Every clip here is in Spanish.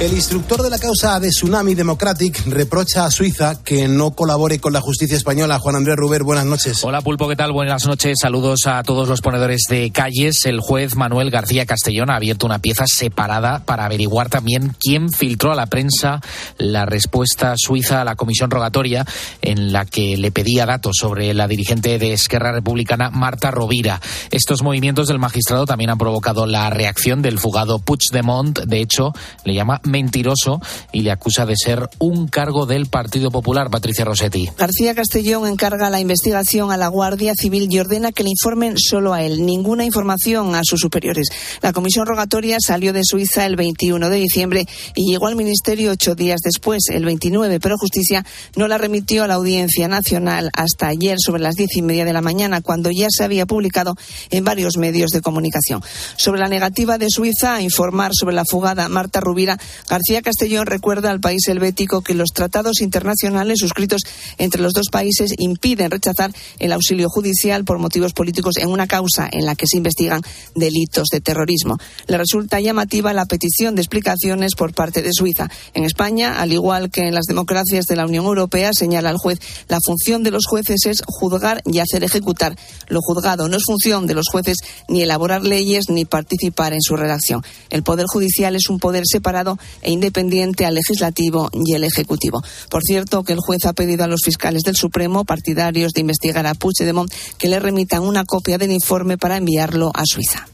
El instructor de la causa de Tsunami Democratic reprocha a Suiza que no colabore con la justicia española. Juan Andrés Ruber, buenas noches. Hola Pulpo, ¿qué tal? Buenas noches. Saludos a todos los ponedores de calles. El juez Manuel García Castellón ha abierto una pieza separada para averiguar también quién filtró a la prensa la respuesta suiza a la comisión rogatoria en la que le pedía datos sobre la dirigente de Esquerra Republicana Marta Rovira. Estos movimientos del magistrado también han provocado la reacción del fugado Puigdemont. De hecho, le llama mentiroso y le acusa de ser un cargo del Partido Popular, Patricia Rossetti. García Castellón encarga la investigación a la Guardia Civil y ordena que le informen solo a él, ninguna información a sus superiores. La comisión rogatoria salió de Suiza el 21 de diciembre y llegó al Ministerio ocho días después, el 29, pero Justicia no la remitió a la Audiencia Nacional hasta ayer sobre las diez y media de la mañana, cuando ya se había publicado en varios medios de comunicación. Sobre la negativa de Suiza a informar sobre la fugada Marta Rubira, García Castellón recuerda al país helvético que los tratados internacionales suscritos entre los dos países impiden rechazar el auxilio judicial por motivos políticos en una causa en la que se investigan delitos de terrorismo. Le resulta llamativa la petición de explicaciones por parte de Suiza. En España, al igual que en las democracias de la Unión Europea, señala el juez, la función de los jueces es juzgar y hacer ejecutar lo juzgado. No es función de los jueces ni elaborar leyes ni participar en su redacción. El Poder Judicial es un poder separado e independiente al legislativo y el ejecutivo. Por cierto, que el juez ha pedido a los fiscales del Supremo, partidarios de investigar a Puigdemont, que le remitan una copia del informe para enviarlo a Suiza.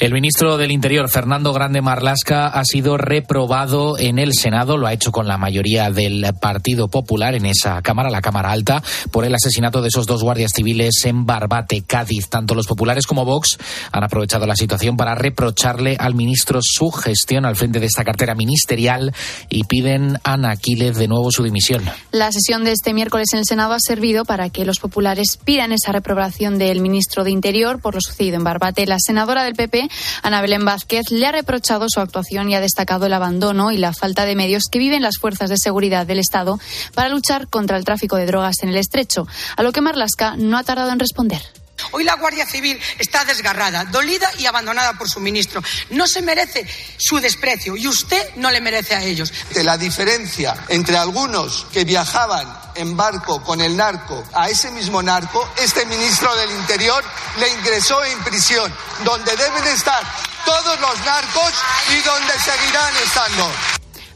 El ministro del Interior, Fernando Grande Marlasca, ha sido reprobado en el Senado, lo ha hecho con la mayoría del Partido Popular en esa Cámara, la Cámara Alta, por el asesinato de esos dos guardias civiles en Barbate, Cádiz. Tanto los populares como Vox han aprovechado la situación para reprocharle al ministro su gestión al frente de esta cartera ministerial y piden a Ana Aquiles de nuevo su dimisión. La sesión de este miércoles en el Senado ha servido para que los populares pidan esa reprobación del ministro de Interior por lo sucedido en Barbate. La senadora del PP Ana Belén Vázquez le ha reprochado su actuación y ha destacado el abandono y la falta de medios que viven las fuerzas de seguridad del Estado para luchar contra el tráfico de drogas en el estrecho, a lo que Marlasca no ha tardado en responder. Hoy la Guardia Civil está desgarrada, dolida y abandonada por su ministro. No se merece su desprecio y usted no le merece a ellos. La diferencia entre algunos que viajaban en barco con el narco a ese mismo narco, este ministro del Interior le ingresó en prisión, donde deben estar todos los narcos y donde seguirán estando.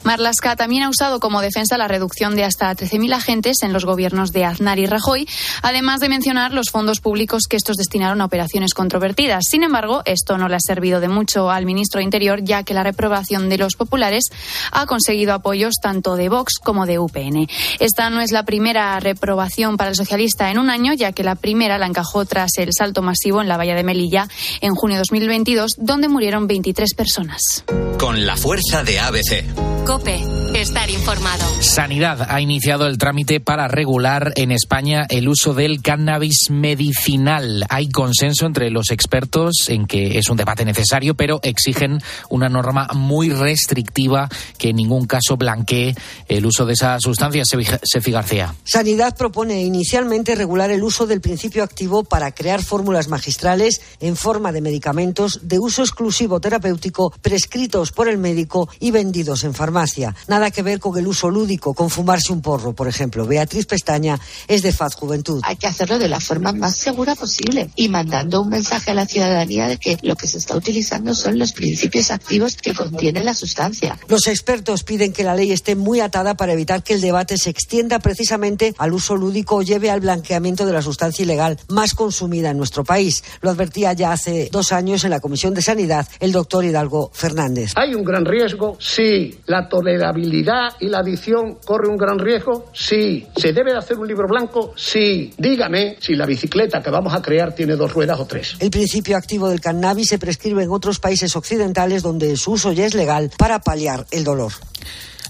Marlaska también ha usado como defensa la reducción de hasta 13.000 agentes en los gobiernos de Aznar y Rajoy, además de mencionar los fondos públicos que estos destinaron a operaciones controvertidas. Sin embargo, esto no le ha servido de mucho al ministro de Interior, ya que la reprobación de los populares ha conseguido apoyos tanto de Vox como de UPN. Esta no es la primera reprobación para el socialista en un año, ya que la primera la encajó tras el salto masivo en la valla de Melilla en junio de 2022, donde murieron 23 personas. Con la fuerza de ABC. Cope, estar informado. Sanidad ha iniciado el trámite para regular en España el uso del cannabis medicinal. Hay consenso entre los expertos en que es un debate necesario, pero exigen una norma muy restrictiva que en ningún caso blanquee el uso de esa sustancia. Sefi García. Sanidad propone inicialmente regular el uso del principio activo para crear fórmulas magistrales en forma de medicamentos de uso exclusivo terapéutico prescritos por el médico y vendidos en farmacia. Nada que ver con el uso lúdico, con fumarse un porro, por ejemplo. Beatriz Pestaña es de Faz Juventud. Hay que hacerlo de la forma más segura posible y mandando un mensaje a la ciudadanía de que lo que se está utilizando son los principios activos que contiene la sustancia. Los expertos piden que la ley esté muy atada para evitar que el debate se extienda precisamente al uso lúdico o lleve al blanqueamiento de la sustancia ilegal más consumida en nuestro país. Lo advertía ya hace dos años en la Comisión de Sanidad el doctor Hidalgo Fernández. ¿Hay un gran riesgo? Sí. La tolerabilidad y la adicción corre un gran riesgo? Sí. ¿Se debe de hacer un libro blanco? Sí. Dígame si la bicicleta que vamos a crear tiene dos ruedas o tres. El principio activo del cannabis se prescribe en otros países occidentales donde su uso ya es legal para paliar el dolor.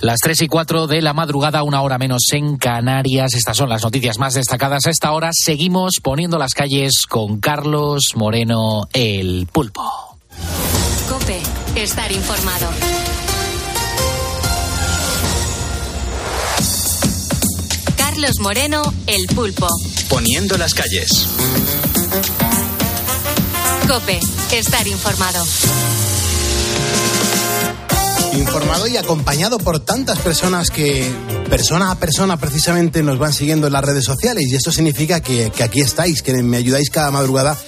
Las 3 y 4 de la madrugada, una hora menos en Canarias. Estas son las noticias más destacadas a esta hora. Seguimos poniendo las calles con Carlos Moreno, el pulpo. Cope, estar informado. Carlos Moreno, El Pulpo. Poniendo las calles. Cope, estar informado. Informado y acompañado por tantas personas que persona a persona precisamente nos van siguiendo en las redes sociales y esto significa que, que aquí estáis, que me ayudáis cada madrugada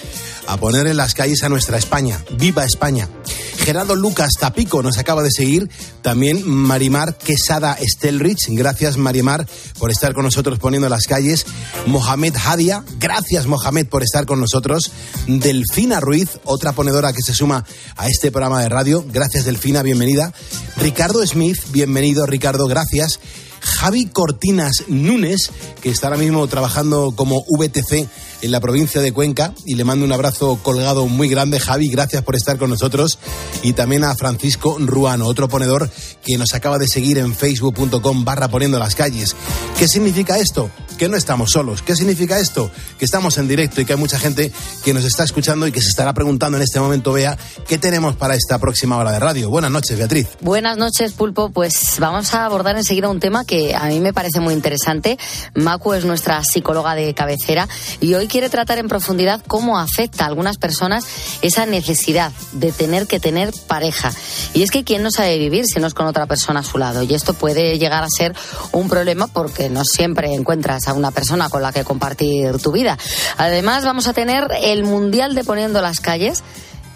a poner en las calles a nuestra España. ¡Viva España! Gerardo Lucas Tapico nos acaba de seguir. También Marimar Quesada Stelrich. Gracias, Marimar, por estar con nosotros poniendo las calles. Mohamed Hadia. Gracias, Mohamed, por estar con nosotros. Delfina Ruiz, otra ponedora que se suma a este programa de radio. Gracias, Delfina, bienvenida. Ricardo Smith, bienvenido, Ricardo, gracias. Javi Cortinas Núñez, que está ahora mismo trabajando como VTC en la provincia de Cuenca y le mando un abrazo colgado muy grande. Javi, gracias por estar con nosotros. Y también a Francisco Ruano, otro ponedor que nos acaba de seguir en facebook.com barra poniendo las calles. ¿Qué significa esto? Que no estamos solos. ¿Qué significa esto? Que estamos en directo y que hay mucha gente que nos está escuchando y que se estará preguntando en este momento, vea, ¿qué tenemos para esta próxima hora de radio? Buenas noches, Beatriz. Buenas noches, Pulpo. Pues vamos a abordar enseguida un tema que a mí me parece muy interesante. Macu es nuestra psicóloga de cabecera y hoy quiere tratar en profundidad cómo afecta a algunas personas esa necesidad de tener que tener pareja. Y es que quién no sabe vivir si no es con otra persona a su lado. Y esto puede llegar a ser un problema porque no siempre encuentras a una persona con la que compartir tu vida. Además, vamos a tener el Mundial de Poniendo las Calles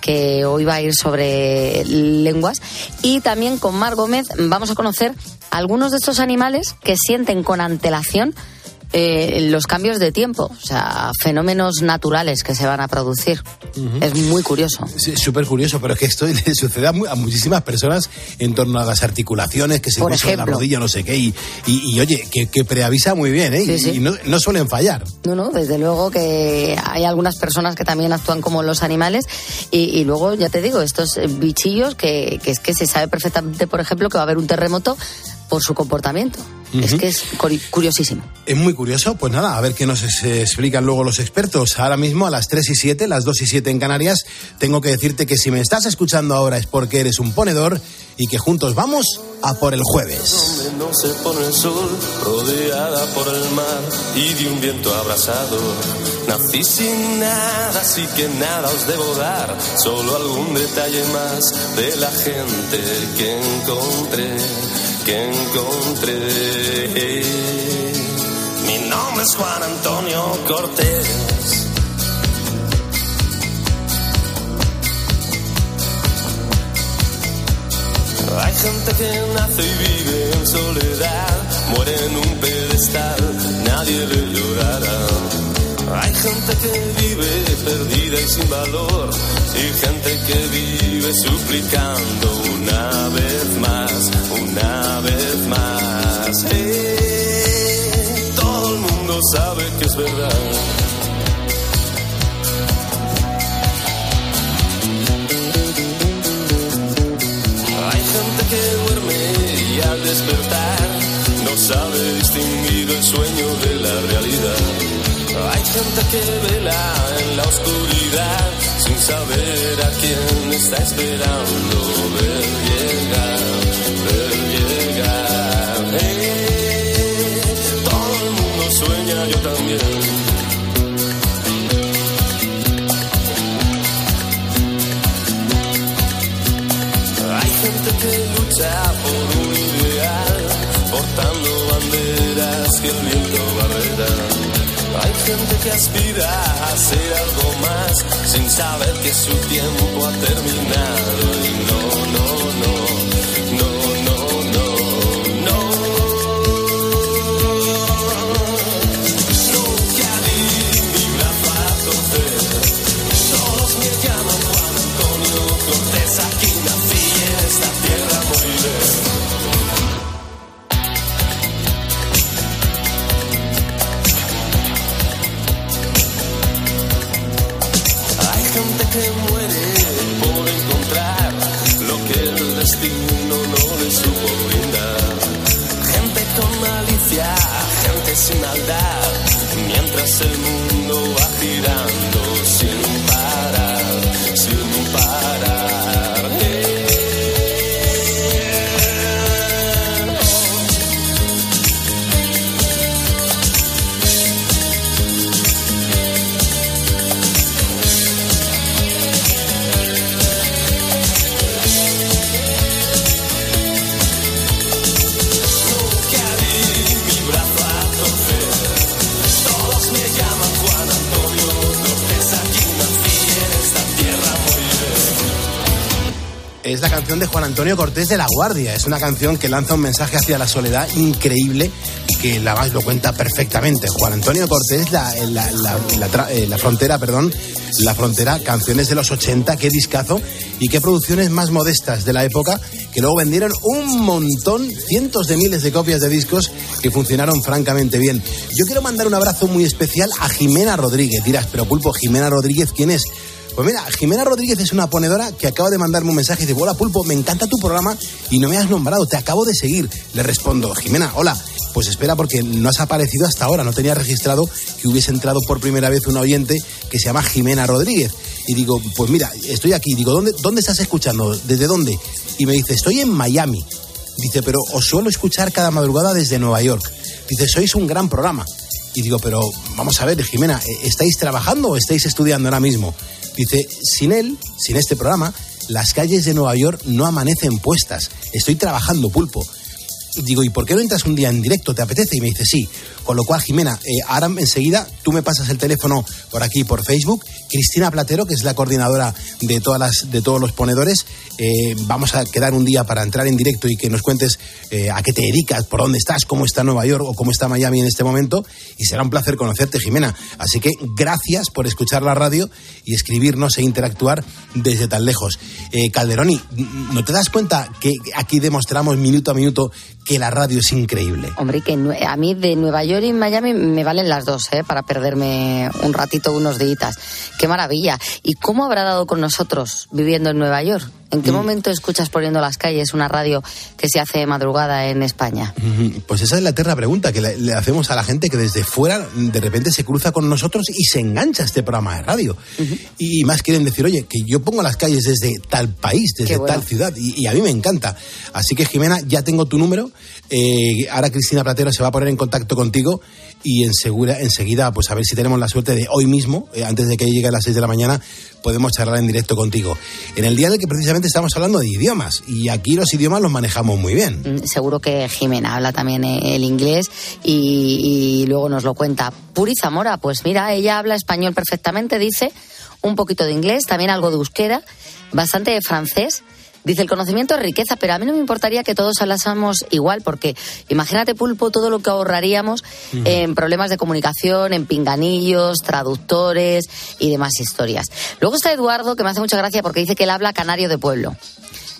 que hoy va a ir sobre lenguas. Y también con Mar Gómez vamos a conocer algunos de estos animales que sienten con antelación eh, los cambios de tiempo, o sea, fenómenos naturales que se van a producir. Es muy curioso. Es súper curioso, pero es que esto le sucede a, muchísimas personas en torno a las articulaciones, que se en la rodilla, no sé qué, y, y, oye, que, preavisa muy bien, ¿eh? y, no, no, suelen fallar. No, no, desde luego que hay algunas personas que también actúan como los animales, y, luego, ya te digo, estos bichillos que, que es que se sabe perfectamente, por ejemplo, que va a haber un terremoto por su comportamiento. Es que es curiosísimo. Es muy curioso. Pues nada, a ver qué nos explican luego los expertos. Ahora mismo a las 3 y 7, las 2 y 7 en Canarias, tengo que decirte que si me estás escuchando ahora es porque eres un ponedor y que juntos vamos a por el jueves. No se pone el sol, rodeada por el mar y de un viento abrazado. Nací sin nada, así que nada os debo dar, solo algún detalle más de la gente que encontré que encontré. Mi nombre es Juan Antonio Cortés. Hay gente que nace y vive en soledad, muere en un pedestal, nadie le llorará. Hay gente que vive perdida y sin valor y gente que vive suplicando una vez más, una vez más. Eh, todo el mundo sabe que es verdad. Hay gente que duerme y al despertar no sabe distinguir el sueño de la realidad. Hay gente que vela en la oscuridad sin saber a quién está esperando ver llegar, ver llegar. Eh, todo el mundo sueña, yo también. Hay gente que lucha por un ideal, portando banderas que el viento barrerá. Gente que aspira a hacer algo más sin saber que su tiempo ha terminado y no, no, de Juan Antonio Cortés de La Guardia. Es una canción que lanza un mensaje hacia la soledad increíble que la más lo cuenta perfectamente. Juan Antonio Cortés, la, la, eh, frontera, perdón, la frontera, canciones de los 80, qué discazo y qué producciones más modestas de la época que luego vendieron un montón, cientos de miles de copias de discos que funcionaron francamente bien. Yo quiero mandar un abrazo muy especial a Jimena Rodríguez. Dirás, pero Pulpo, Jimena Rodríguez, ¿quién es? Pues mira, Jimena Rodríguez es una ponedora que acaba de mandarme un mensaje y dice, hola Pulpo, me encanta tu programa y no me has nombrado, te acabo de seguir. Le respondo, Jimena, hola, pues espera porque no has aparecido hasta ahora, no tenía registrado que hubiese entrado por primera vez un oyente que se llama Jimena Rodríguez. Y digo, pues mira, estoy aquí, digo, ¿dónde, dónde estás escuchando? ¿Desde dónde? Y me dice, estoy en Miami. Dice, pero os suelo escuchar cada madrugada desde Nueva York. Dice, sois un gran programa. Y digo, pero vamos a ver, Jimena, ¿estáis trabajando o estáis estudiando ahora mismo? Dice, sin él, sin este programa, las calles de Nueva York no amanecen puestas. Estoy trabajando pulpo. Digo, ¿y por qué no entras un día en directo? ¿Te apetece? Y me dice, sí. Con lo cual, Jimena, eh, ahora enseguida tú me pasas el teléfono por aquí, por Facebook. Cristina Platero, que es la coordinadora de, todas las, de todos los ponedores, eh, vamos a quedar un día para entrar en directo y que nos cuentes eh, a qué te dedicas, por dónde estás, cómo está Nueva York o cómo está Miami en este momento. Y será un placer conocerte, Jimena. Así que gracias por escuchar la radio y escribirnos e interactuar desde tan lejos. Eh, Calderoni, ¿no te das cuenta que aquí demostramos minuto a minuto que la radio es increíble? Hombre, que a mí de Nueva York y Miami me valen las dos, ¿eh? Para perderme un ratito, unos días. Qué maravilla. ¿Y cómo habrá dado con nosotros viviendo en Nueva York? ¿En qué momento escuchas poniendo las calles una radio que se hace de madrugada en España? Ujú, Pues esa es la eterna pregunta que le, hacemos a la gente que desde fuera de repente se cruza con nosotros y se engancha a este programa de radio. Y más quieren decir, oye, que yo pongo las calles desde tal país, desde bueno. tal ciudad, y, y a mí me encanta. Así que, Jimena, ya tengo tu número. Eh, ahora Cristina Platero se va a poner en contacto contigo y ensegura- enseguida, pues a ver si tenemos la suerte de hoy mismo, eh, antes de que llegue a las 6 de la mañana, podemos charlar en directo contigo. En el día en que precisamente estamos hablando de idiomas, y aquí los idiomas los manejamos muy bien. Mm, Seguro que Jimena habla también eh, el inglés y, y luego nos lo cuenta. Puri Zamora, pues mira, ella habla español perfectamente, dice, un poquito de inglés, también algo de euskera, bastante de francés. Dice, el conocimiento es riqueza, pero a mí no me importaría que todos hablásemos igual, porque imagínate, Pulpo, todo lo que ahorraríamos en problemas de comunicación, en pinganillos, traductores y demás historias. Luego está Eduardo, que me hace mucha gracia porque dice que él habla canario de pueblo.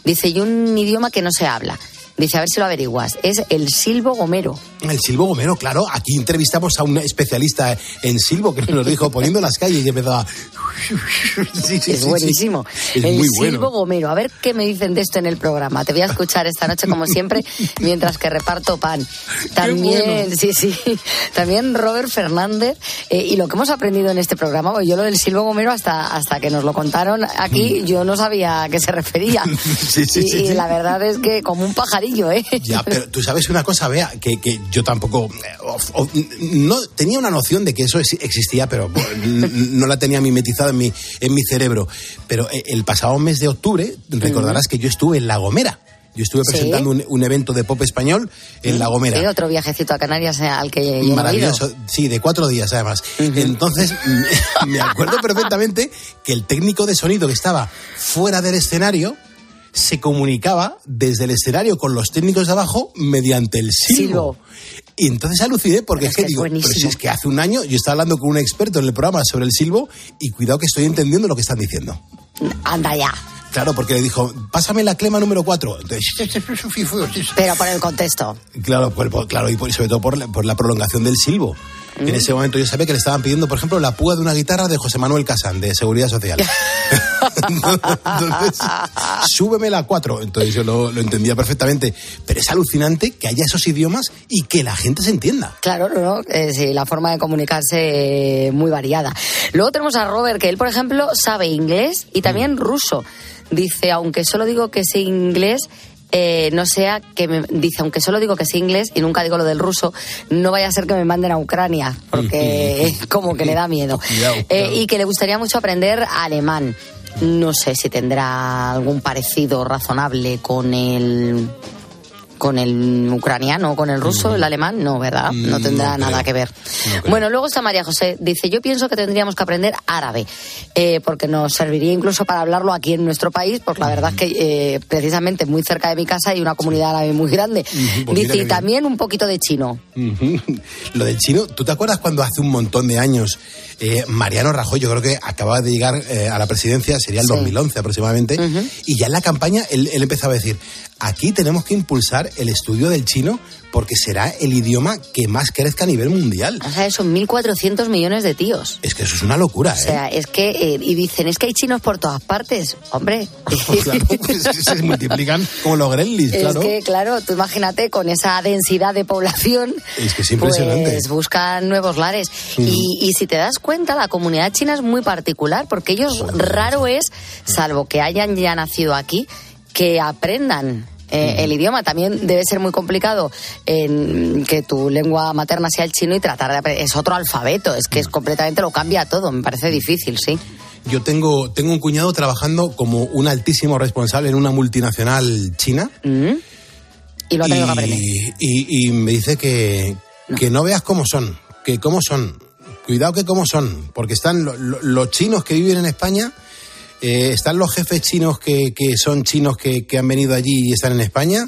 Dice, y un idioma que no se habla. Dice, a ver si lo averiguas. Es el silbo gomero. El silbo gomero, claro. Aquí entrevistamos a un especialista en silbo que nos dijo poniendo las calles y empezaba. Sí, sí, es buenísimo. sí. Es el muy silbo bueno. gomero. A ver qué me dicen de esto en el programa. Te voy a escuchar esta noche, como siempre, mientras que reparto pan. También, bueno. sí, sí. También Robert Fernández. eh, y lo que hemos aprendido en este programa, pues yo lo del silbo gomero, hasta, hasta que nos lo contaron aquí, yo no sabía a qué se refería. Sí, sí, y, sí, y la verdad es que como un pajarillo, ¿eh? Ya, pero tú sabes una cosa, Bea, que, que yo tampoco. eh, of- of- no tenía una noción de que eso ex- existía, pero n- no la tenía mimetizada en mi, en mi cerebro. Pero eh, el pasado mes de octubre, recordarás que yo estuve en La Gomera. Yo estuve Sí. presentando un, un evento de pop español en La Gomera. Sí, otro viajecito a Canarias eh, al que yo he. Maravilloso, sí, de cuatro días además. Entonces, me acuerdo perfectamente que el técnico de sonido que estaba fuera del escenario se comunicaba desde el escenario con los técnicos de abajo mediante el silbo. Y entonces aluciné porque es que, digo, pero si es que hace un año yo estaba hablando con un experto en el programa sobre el silbo y cuidado que estoy entendiendo lo que están diciendo. Anda ya. Claro, porque le dijo, pásame la clema número 4. Pero por el contexto. Claro, por- por- claro y por- sobre todo por la, por la prolongación del silbo. Mm. En ese momento yo sabía que le estaban pidiendo, por ejemplo, la púa de una guitarra de José Manuel Casán, de Seguridad Social. Entonces, súbeme la 4. Entonces yo lo, lo entendía perfectamente. Pero es alucinante que haya esos idiomas y que la gente se entienda. Claro, no, no, eh, sí, la forma de comunicarse eh, muy variada. Luego tenemos a Robert, que él, por ejemplo, sabe inglés y también ruso. Dice, aunque solo digo que sé inglés, eh, no sea que me, dice, aunque solo digo que sé inglés y nunca digo lo del ruso, no vaya a ser que me manden a Ucrania, porque como que le da miedo. Eh, y que le gustaría mucho aprender alemán. No sé si tendrá algún parecido razonable con el con el ucraniano, con el ruso, el alemán, no, ¿verdad? No Mm, tendrá no nada creo. que ver. bueno, luego está María José, dice, yo pienso que tendríamos que aprender árabe, eh, porque nos serviría incluso para hablarlo aquí en nuestro país, porque la verdad es que eh, precisamente muy cerca de mi casa hay una comunidad árabe muy grande. Pues dice, y también un poquito de chino. Lo del chino, ¿tú te acuerdas cuando hace un montón de años eh, Mariano Rajoy, yo creo que acababa de llegar eh, a la presidencia, sería el Sí. 2011 aproximadamente, y ya en la campaña él, él empezaba a decir, aquí tenemos que impulsar el estudio del chino porque será el idioma que más crezca a nivel mundial. O sea, son 1.400 millones de tíos. Es que eso es una locura, O sea, ¿eh? es que, eh, y dicen, es que hay chinos por todas partes. Hombre, Claro, pues se multiplican como los gremlins, es claro. que, claro, tú imagínate con esa densidad de población. Es que es impresionante. Pues buscan nuevos lares. Mm. Y, y si te das cuenta, la comunidad china es muy particular, porque ellos raro es, salvo que hayan ya nacido aquí, que aprendan. Eh, el idioma también debe ser muy complicado en que tu lengua materna sea el chino y tratar de aprender. Es otro alfabeto, es que es completamente lo cambia todo. Me parece difícil, sí. Yo tengo, tengo un cuñado trabajando como un altísimo responsable en una multinacional china. Y lo ha tenido que aprender. y, y me dice que que no veas cómo son, que cómo son. Cuidado que cómo son, porque están lo- lo- los chinos que viven en España, eh, están los jefes chinos que, que son chinos que, que han venido allí y están en España,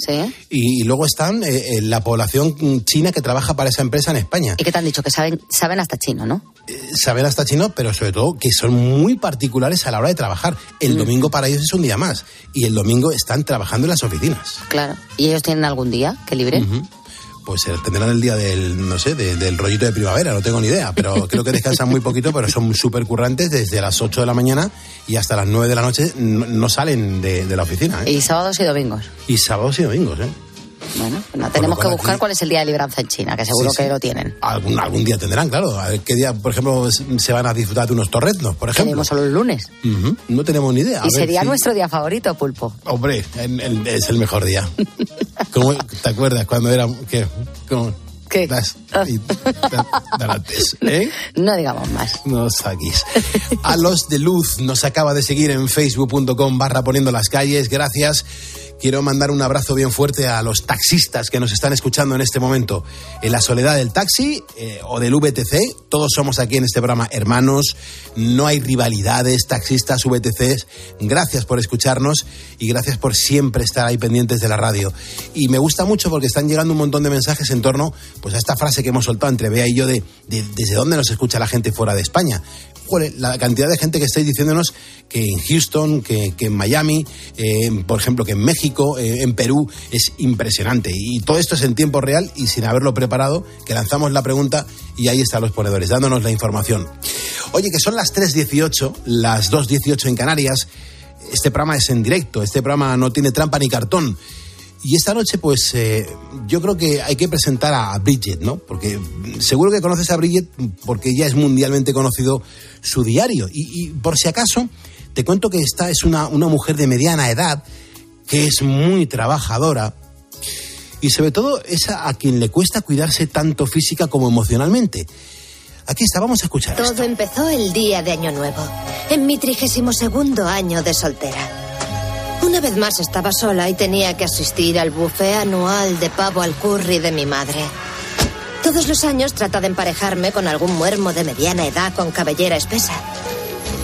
y, y luego están eh, eh, la población china que trabaja para esa empresa en España. ¿Y qué te han dicho? Que saben, saben hasta chino, ¿no? Saben hasta chino, pero sobre todo que son muy particulares a la hora de trabajar. El domingo para ellos es un día más, y el domingo están trabajando en las oficinas. Claro. ¿Y ellos tienen algún día que libre? Ujú. Pues tendrán el día del, no sé, de- del rollito de primavera, no tengo ni idea, pero creo que descansan muy poquito, pero son súper currantes desde las 8 de la mañana y hasta las 9 de la noche no, no salen de, de la oficina. ¿eh? Y sábados y domingos. Y sábados y domingos, ¿eh? Bueno, pues nada, tenemos que cual buscar aquí- cuál es el día de libranza en China, que seguro Sí, que sí. lo tienen. Algún, algún día tendrán, claro. A ver qué día, por ejemplo, se van a disfrutar de unos torreznos, por ejemplo. Tenemos solo el lunes. Ujú, No tenemos ni idea. A y ver sería si- nuestro día favorito, Pulpo. Hombre, en- en- es el mejor día. ¿Cómo- ¿Te acuerdas cuando era... ¿Qué? ¿Cómo? ¿Qué? Das- y- da- darantes, ¿eh? No digamos más. No saquis. A los de luz nos acaba de seguir en facebook.com barra poniendo las calles. Gracias. Quiero mandar un abrazo bien fuerte a los taxistas que nos están escuchando en este momento. En la soledad del taxi eh, o del VTC, todos somos aquí en este programa hermanos. No hay rivalidades, taxistas, VTCs. Gracias por escucharnos y gracias por siempre estar ahí pendientes de la radio. Y me gusta mucho porque están llegando un montón de mensajes en torno pues, a esta frase que hemos soltado entre Bea y yo de, de desde dónde nos escucha la gente fuera de España. La cantidad de gente que estáis diciéndonos que en Houston, que, que en Miami, eh, por ejemplo, que en México, eh, en Perú, es impresionante. Y todo esto es en tiempo real y sin haberlo preparado, que lanzamos la pregunta y ahí están los ponedores, dándonos la información. Oye, que son las 3.18, las 2.18 en Canarias. Este programa es en directo, este programa no tiene trampa ni cartón. Y esta noche, pues, eh, yo creo que hay que presentar a Bridget, ¿no? Porque seguro que conoces a Bridget porque ya es mundialmente conocido su diario. Y, y por si acaso, te cuento que esta es una, una mujer de mediana edad que es muy trabajadora y sobre todo es a, a quien le cuesta cuidarse tanto física como emocionalmente. Aquí está, vamos a escuchar. esto. Todo empezó el día de Año Nuevo, en mi trigésimo segundo año de soltera. Una vez más estaba sola y tenía que asistir al buffet anual de pavo al curry de mi madre. Todos los años trata de emparejarme con algún muermo de mediana edad con cabellera espesa.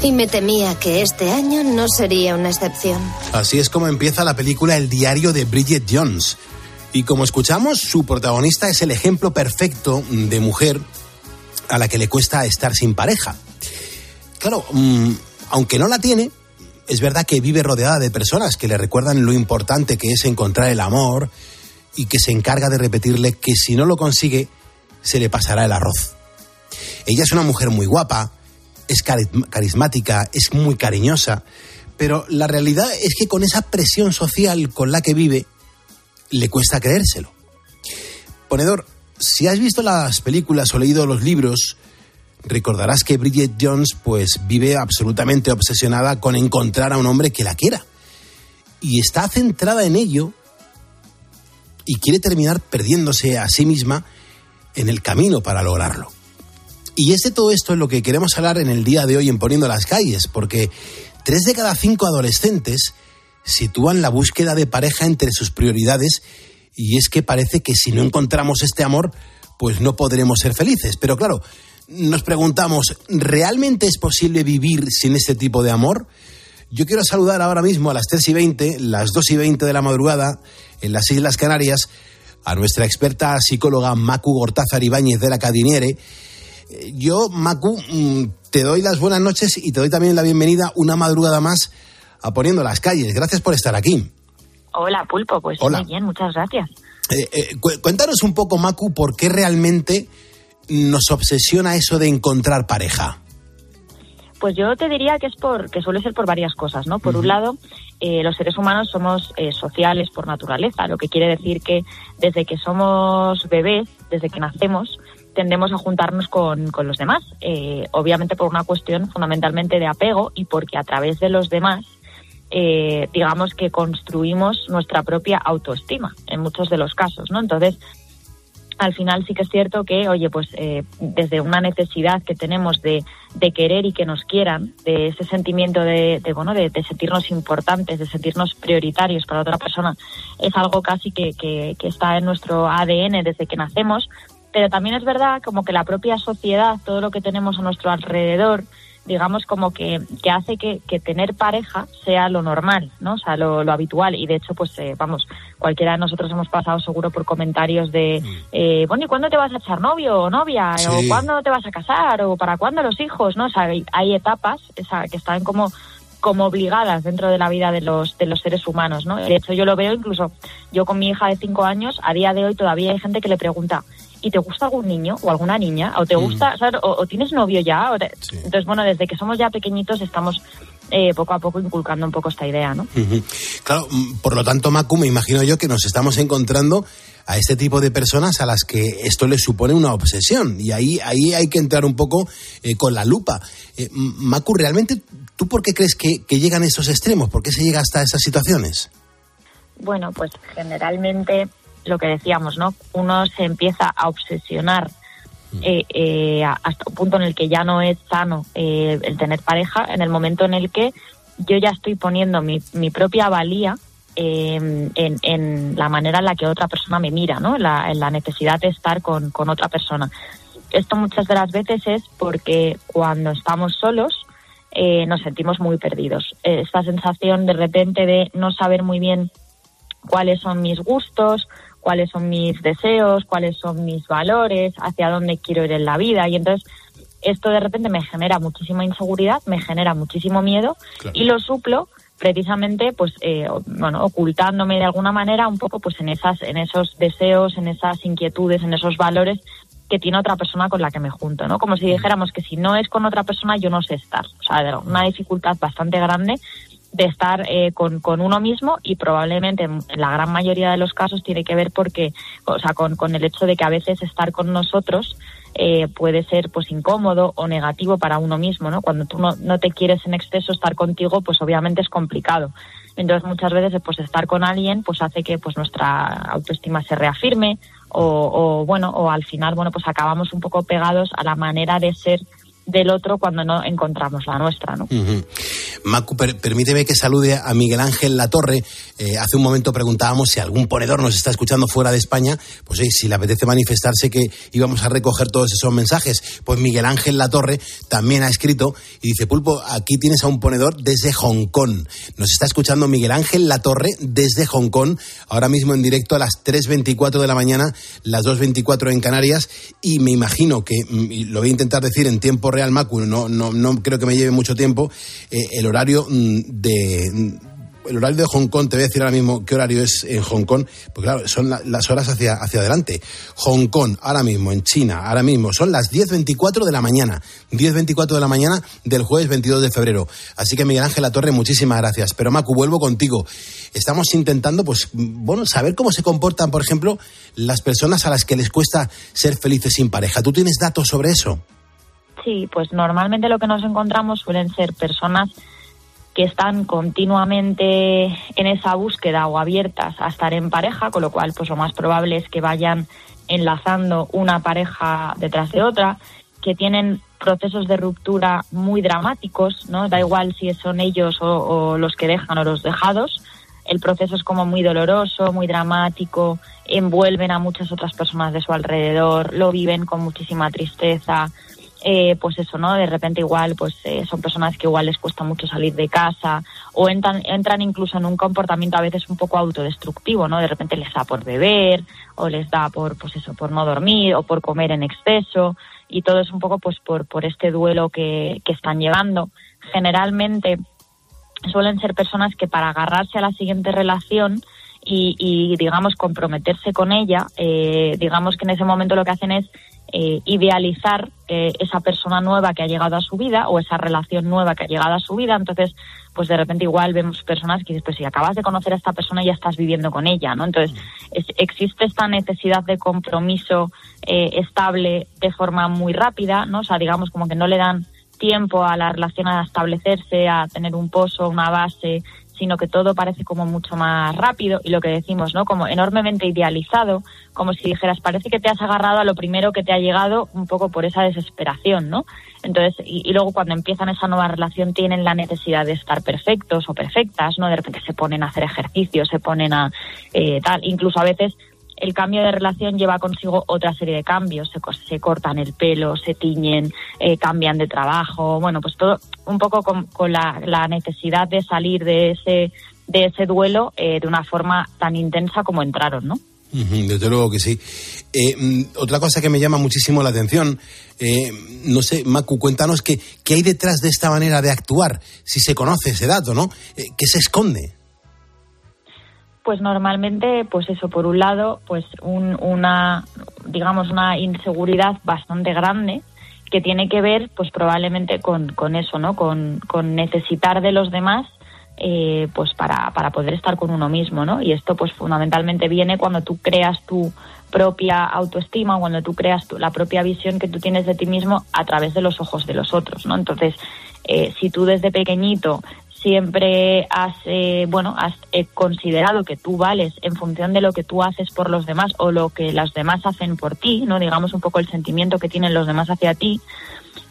Y me temía que este año no sería una excepción. Así es como empieza la película El diario de Bridget Jones. Y como escuchamos, su protagonista es el ejemplo perfecto de mujer a la que le cuesta estar sin pareja. Claro, mm, aunque no la tiene, es verdad que vive rodeada de personas que le recuerdan lo importante que es encontrar el amor y que se encarga de repetirle que si no lo consigue, se le pasará el arroz. Ella es una mujer muy guapa, es cari- carismática, es muy cariñosa, pero la realidad es que con esa presión social con la que vive, le cuesta creérselo. Ponedor, si has visto las películas o leído los libros, recordarás que Bridget Jones pues vive absolutamente obsesionada con encontrar a un hombre que la quiera. Y está centrada en ello y quiere terminar perdiéndose a sí misma en el camino para lograrlo. Y es de todo esto lo que queremos hablar en el día de hoy en Poniendo las Calles, porque tres de cada cinco adolescentes sitúan la búsqueda de pareja entre sus prioridades y es que parece que si no encontramos este amor, pues no podremos ser felices. Pero claro, nos preguntamos, ¿realmente es posible vivir sin este tipo de amor? Yo quiero saludar ahora mismo a las 3 y 20, las 2 y 20 de la madrugada, en las Islas Canarias, a nuestra experta psicóloga Macu Gortázar Ibáñez de la Cadiniere. Eh, Yo, Macu, mm, te doy las buenas noches y te doy también la bienvenida una madrugada más a Poniendo las Calles. Gracias por estar aquí. Hola, Pulpo. Pues Hola. muy bien, muchas gracias. Eh, eh, cu- cuéntanos un poco, Macu, por qué realmente nos obsesiona eso de encontrar pareja. Pues yo te diría que es por que suele ser por varias cosas, ¿no? Por un lado, eh, los seres humanos somos eh, sociales por naturaleza, lo que quiere decir que desde que somos bebés, desde que nacemos, tendemos a juntarnos con, con los demás. Eh, obviamente por una cuestión fundamentalmente de apego y porque a través de los demás eh, digamos que construimos nuestra propia autoestima en muchos de los casos, ¿no? Entonces, al final sí que es cierto que, oye, pues eh, desde una necesidad que tenemos de, de querer y que nos quieran, de ese sentimiento de, de, bueno, de, sentirnos importantes, de sentirnos prioritarios para otra persona, es algo casi que, que, que está en nuestro ADN desde que nacemos. Pero también es verdad como que la propia sociedad, todo lo que tenemos a nuestro alrededor, digamos como que, que hace que, que tener pareja sea lo normal, ¿no? O sea, lo, lo habitual. Y de hecho, pues eh, vamos, cualquiera de nosotros hemos pasado seguro por comentarios de, eh, bueno, ¿y cuándo te vas a echar novio o novia? Sí. ¿O cuándo te vas a casar? ¿O para cuándo los hijos? ¿No? O sea, hay, hay etapas que están como como obligadas dentro de la vida de los de los seres humanos, ¿no? De hecho, yo lo veo incluso yo con mi hija de cinco años, a día de hoy todavía hay gente que le pregunta, ¿y te gusta algún niño o alguna niña? ¿O te gusta, ¿sabes? o, o tienes novio ya? O te- Entonces, bueno, desde que somos ya pequeñitos estamos eh, poco a poco inculcando un poco esta idea, ¿no? Claro, mm, por lo tanto, Macu, me imagino yo que nos estamos encontrando a este tipo de personas a las que esto les supone una obsesión. Y ahí, ahí hay que entrar un poco eh, con la lupa. Eh, Macu, ¿realmente tú por qué crees que, que llegan a estos extremos? ¿Por qué se llega hasta esas situaciones? Bueno, pues generalmente lo que decíamos, ¿no? Uno se empieza a obsesionar eh, eh, a- hasta un punto en el que ya no es sano eh, el tener pareja, en el momento en el que yo ya estoy poniendo mi, mi propia valía eh, en, en la manera en la que otra persona me mira, ¿no? En la, en la necesidad de estar con, con otra persona. Esto muchas de las veces es porque cuando estamos solos eh, nos sentimos muy perdidos. Eh, esta sensación de repente de no saber muy bien cuáles son mis gustos, cuáles son mis deseos, cuáles son mis valores, hacia dónde quiero ir en la vida. Y entonces esto de repente me genera muchísima inseguridad, me genera muchísimo miedo y lo suplo precisamente pues eh, bueno ocultándome de alguna manera un poco pues en esas en esos deseos en esas inquietudes en esos valores que tiene otra persona con la que me junto no como si dijéramos que si no es con otra persona yo no sé estar. O sea de una dificultad bastante grande de estar eh, con, con uno mismo y probablemente en la gran mayoría de los casos tiene que ver porque, o sea, con, con el hecho de que a veces estar con nosotros eh, puede ser pues incómodo o negativo para uno mismo, ¿no? Cuando tú no, no te quieres en exceso estar contigo, pues obviamente es complicado. Entonces muchas veces pues estar con alguien pues hace que pues nuestra autoestima se reafirme o, o bueno, o al final bueno pues acabamos un poco pegados a la manera de ser del otro cuando no encontramos la nuestra, ¿no? Macu, per- permíteme que salude a Miguel Ángel Latorre. Eh, hace un momento preguntábamos si algún ponedor nos está escuchando fuera de España. Pues si le apetece manifestarse que íbamos a recoger todos esos mensajes. Pues Miguel Ángel Latorre también ha escrito y dice, Pulpo, aquí tienes a un ponedor desde Hong Kong. Nos está escuchando Miguel Ángel Latorre desde Hong Kong, ahora mismo en directo a las 3.24 de la mañana, las 2.24 en Canarias. Y me imagino que, mm, lo voy a intentar decir en tiempo real, Macu, no, no, no creo que me lleve mucho tiempo, eh, el horario mm, de... el horario de Hong Kong, te voy a decir ahora mismo qué horario es en Hong Kong, porque claro, son la- las horas hacia, hacia adelante. Hong Kong, ahora mismo, en China, ahora mismo, son las 10.24 de la mañana, 10.24 de la mañana del jueves 22 de febrero. Así que Miguel Ángel La Torre, muchísimas gracias. Pero Macu, vuelvo contigo. Estamos intentando, pues, bueno, saber cómo se comportan, por ejemplo, las personas a las que les cuesta ser felices sin pareja. ¿Tú tienes datos sobre eso? Sí, pues normalmente lo que nos encontramos suelen ser personas que están continuamente en esa búsqueda o abiertas a estar en pareja, con lo cual pues lo más probable es que vayan enlazando una pareja detrás de otra, que tienen procesos de ruptura muy dramáticos, ¿no? Da igual si son ellos o, los que dejan o los dejados, el proceso es como muy doloroso, muy dramático, envuelven a muchas otras personas de su alrededor, lo viven con muchísima tristeza, eh, pues eso, ¿no? De repente igual, pues eh, son personas que igual les cuesta mucho salir de casa o entran, entran incluso en un comportamiento a veces un poco autodestructivo, ¿no? De repente les da por beber o les da por, pues eso, por no dormir o por comer en exceso y todo es un poco pues por, por este duelo que, que están llevando. Generalmente suelen ser personas que para agarrarse a la siguiente relación y, y digamos, comprometerse con ella, eh, digamos que en ese momento lo que hacen es eh, idealizar eh, esa persona nueva que ha llegado a su vida o esa relación nueva que ha llegado a su vida. Entonces, pues de repente igual vemos personas que dices, pues si acabas de conocer a esta persona ya estás viviendo con ella, ¿no? Entonces, es- existe esta necesidad de compromiso eh, estable de forma muy rápida, ¿no? O sea, digamos como que no le dan tiempo a la relación a establecerse, a tener un pozo, una base, sino que todo parece como mucho más rápido y lo que decimos, ¿no? Como enormemente idealizado, como si dijeras, parece que te has agarrado a lo primero que te ha llegado un poco por esa desesperación, ¿no? Entonces, y, luego cuando empiezan esa nueva relación tienen la necesidad de estar perfectos o perfectas, ¿no? De repente se ponen a hacer ejercicio, se ponen a eh, tal, incluso a veces el cambio de relación lleva consigo otra serie de cambios. Se, se cortan el pelo, se tiñen, eh, cambian de trabajo. Bueno, pues todo un poco con, la, la necesidad de salir de ese, de ese duelo eh, de una forma tan intensa como entraron, ¿no? Desde luego que sí. Eh, mm, otra cosa que me llama muchísimo la atención, eh, no sé, Macu, cuéntanos qué, qué hay detrás de esta manera de actuar, si se conoce ese dato, ¿no? Eh, ¿Qué se esconde? Pues normalmente, pues eso, por un lado, pues un- una, digamos, una inseguridad bastante grande que tiene que ver, pues probablemente con, con eso, ¿no? Con, con necesitar de los demás, eh, pues para, para poder estar con uno mismo, ¿no? Y esto, pues fundamentalmente viene cuando tú creas tu propia autoestima, cuando tú creas tu- la propia visión que tú tienes de ti mismo a través de los ojos de los otros, ¿no? Entonces, eh, si tú desde pequeñito siempre has eh, bueno has eh, considerado que tú vales en función de lo que tú haces por los demás o lo que los demás hacen por ti no digamos un poco el sentimiento que tienen los demás hacia ti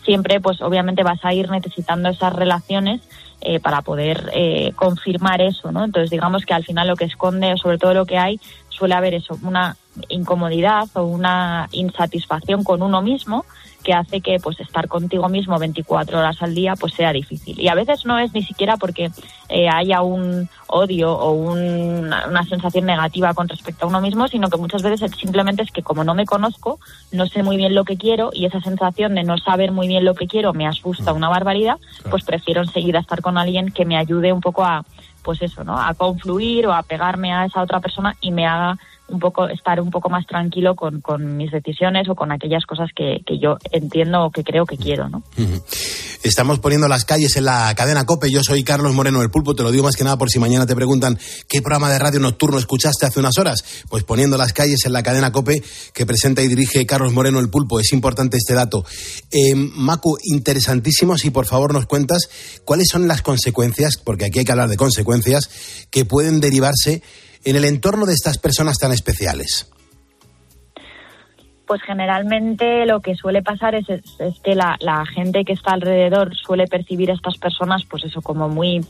siempre pues obviamente vas a ir necesitando esas relaciones eh, para poder eh, confirmar eso no entonces digamos que al final lo que esconde o sobre todo lo que hay suele haber eso una incomodidad o una insatisfacción con uno mismo que hace que pues estar contigo mismo 24 horas al día pues sea difícil. Y a veces no es ni siquiera porque eh, haya un odio o un- una sensación negativa con respecto a uno mismo sino que muchas veces es- simplemente es que como no me conozco no sé muy bien lo que quiero y esa sensación de no saber muy bien lo que quiero me asusta una barbaridad pues prefiero enseguida estar con alguien que me ayude un poco a pues eso no a confluir o a pegarme a esa otra persona y me haga un poco estar un poco más tranquilo con, mis decisiones o con aquellas cosas que, que yo entiendo o que creo que quiero, ¿no? Estamos poniendo las calles en la cadena Cope. Yo soy Carlos Moreno del Pulpo. Te lo digo más que nada por si mañana te preguntan qué programa de radio nocturno escuchaste hace unas horas. Pues poniendo las calles en la cadena Cope que presenta y dirige Carlos Moreno el Pulpo. Es importante este dato. Eh, Macu, interesantísimo si por favor nos cuentas cuáles son las consecuencias, porque aquí hay que hablar de consecuencias, que pueden derivarse en el entorno de estas personas tan especiales. Pues generalmente lo que suele pasar es, es, es que la, la gente que está alrededor suele percibir a estas personas, pues eso, como muy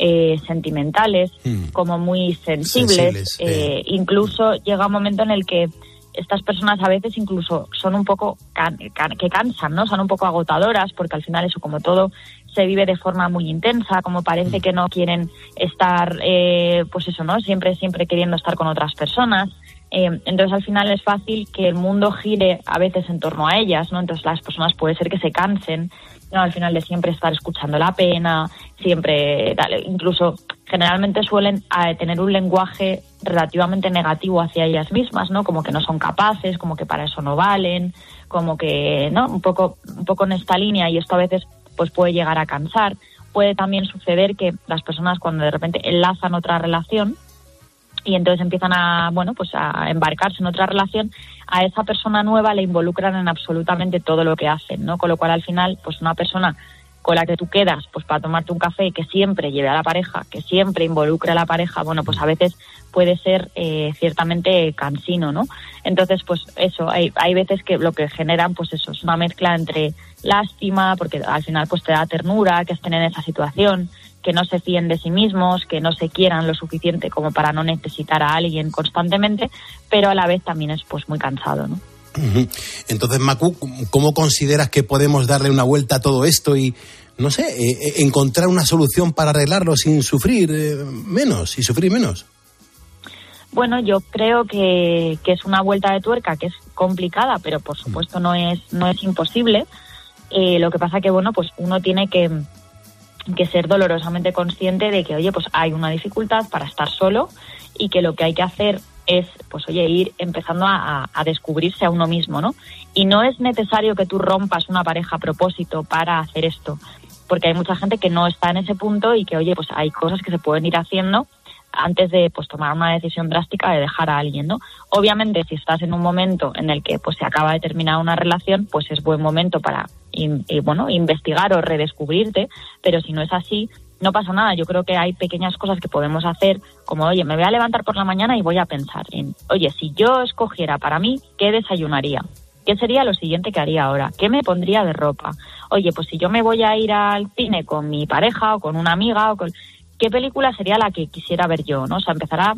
eh, sentimentales, como muy sensibles. Sensibles, eh, incluso llega un momento en el que estas personas a veces incluso son un poco can- can- que cansan, ¿no? Son un poco agotadoras porque al final eso como todo se vive de forma muy intensa, como parece que no quieren estar, eh, pues eso, ¿no? Siempre, siempre queriendo estar con otras personas. Eh, entonces al final es fácil que el mundo gire a veces en torno a ellas, ¿no? Entonces las personas puede ser que se cansen, ¿no? Al final de siempre estar escuchando la pena, siempre, tal, incluso generalmente suelen eh, tener un lenguaje relativamente negativo hacia ellas mismas, ¿no? Como que no son capaces, como que para eso no valen, como que, ¿no? Un poco, un poco en esta línea y esto a veces pues puede llegar a cansar. Puede también suceder que las personas cuando de repente enlazan otra relación y entonces empiezan a, bueno, pues a embarcarse en otra relación, a esa persona nueva le involucran en absolutamente todo lo que hacen, ¿no? Con lo cual al final, pues una persona con la que tú quedas pues para tomarte un café que siempre lleve a la pareja, que siempre involucre a la pareja, bueno, pues a veces puede ser eh, ciertamente cansino, ¿no? Entonces, pues eso, hay, hay veces que lo que generan, pues eso, es una mezcla entre lástima, porque al final pues te da ternura que estén en esa situación, que no se fíen de sí mismos, que no se quieran lo suficiente como para no necesitar a alguien constantemente, pero a la vez también es pues muy cansado, ¿no? Entonces, Macu, ¿cómo consideras que podemos darle una vuelta a todo esto y, no sé, eh, eh, encontrar una solución para arreglarlo sin sufrir eh, menos y sufrir menos? Bueno, yo creo que, que, es una vuelta de tuerca que es complicada, pero por supuesto no es, no es imposible. Lo que pasa que, bueno, pues uno tiene que, que ser dolorosamente consciente de que, oye, pues hay una dificultad para estar solo y que lo que hay que hacer es, pues oye, ir empezando a, a, descubrirse a uno mismo, ¿no? Y no es necesario que tú rompas una pareja a propósito para hacer esto, porque hay mucha gente que no está en ese punto y que, oye, pues hay cosas que se pueden ir haciendo antes de pues tomar una decisión drástica de dejar a alguien, ¿no? Obviamente, si estás en un momento en el que pues se acaba de terminar una relación, pues es buen momento para y, bueno, investigar o redescubrirte, pero si no es así, no pasa nada. Yo creo que hay pequeñas cosas que podemos hacer, como, oye, me voy a levantar por la mañana y voy a pensar en, oye, si yo escogiera para mí, ¿qué desayunaría? ¿Qué sería lo siguiente que haría ahora? ¿Qué me pondría de ropa? Oye, pues si yo me voy a ir al cine con mi pareja o con una amiga, o con... ¿qué película sería la que quisiera ver yo? ¿no? O sea, empezar a,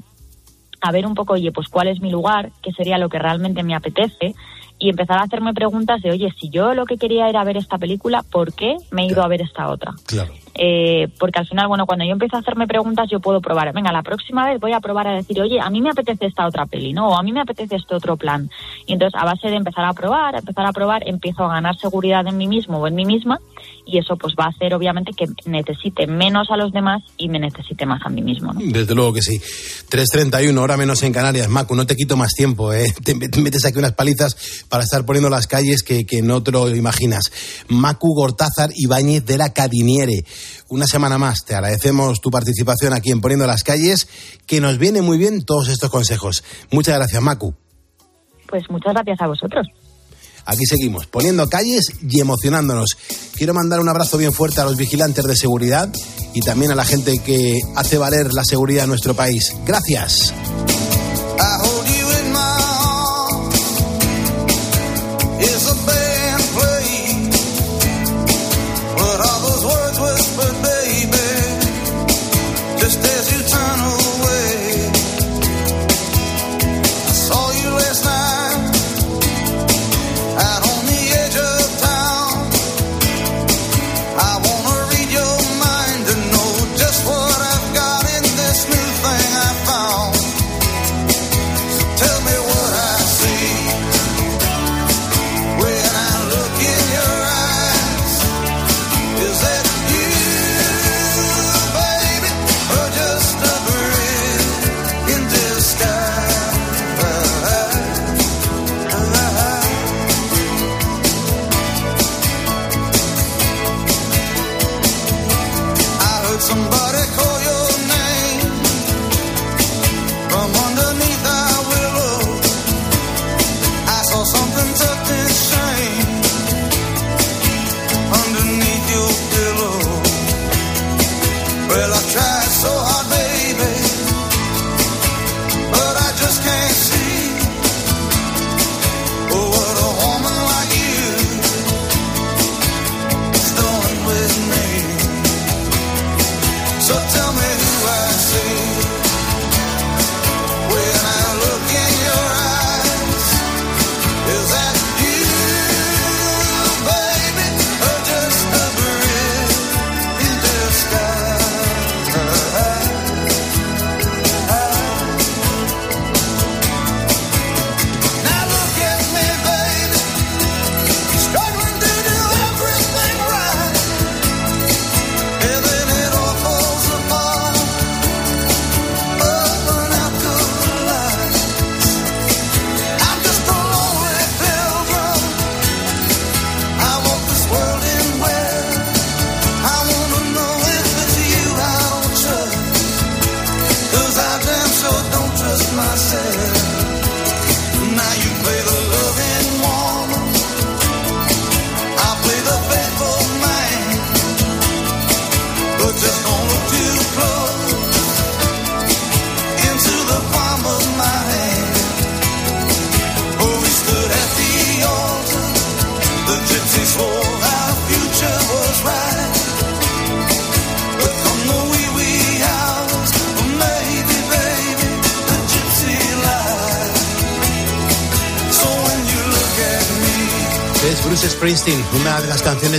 a ver un poco, oye, pues cuál es mi lugar, qué sería lo que realmente me apetece y empezar a hacerme preguntas de, oye, si yo lo que quería era ver esta película, ¿por qué me he ido a ver esta otra? Claro. Eh, porque al final, bueno, cuando yo empiezo a hacerme preguntas, yo puedo probar, venga, la próxima vez voy a probar a decir, oye, a mí me apetece esta otra peli, ¿no? O a mí me apetece este otro plan. Y entonces, a base de empezar a probar, empezar a probar, empiezo a ganar seguridad en mí mismo o en mí misma, y eso pues va a hacer, obviamente, que necesite menos a los demás y me necesite más a mí mismo, ¿no? Desde luego que sí. 3.31, hora menos en Canarias. Macu, no te quito más tiempo, ¿eh? Te metes aquí unas palizas para estar poniendo las calles que, que no te lo imaginas. Macu Gortázar Ibáñez de la Cadiniere una semana más. Te agradecemos tu participación aquí en Poniendo las Calles, que nos viene muy bien todos estos consejos. Muchas gracias, Macu. Pues muchas gracias a vosotros. Aquí seguimos, poniendo calles y emocionándonos. Quiero mandar un abrazo bien fuerte a los vigilantes de seguridad y también a la gente que hace valer la seguridad en nuestro país. Gracias.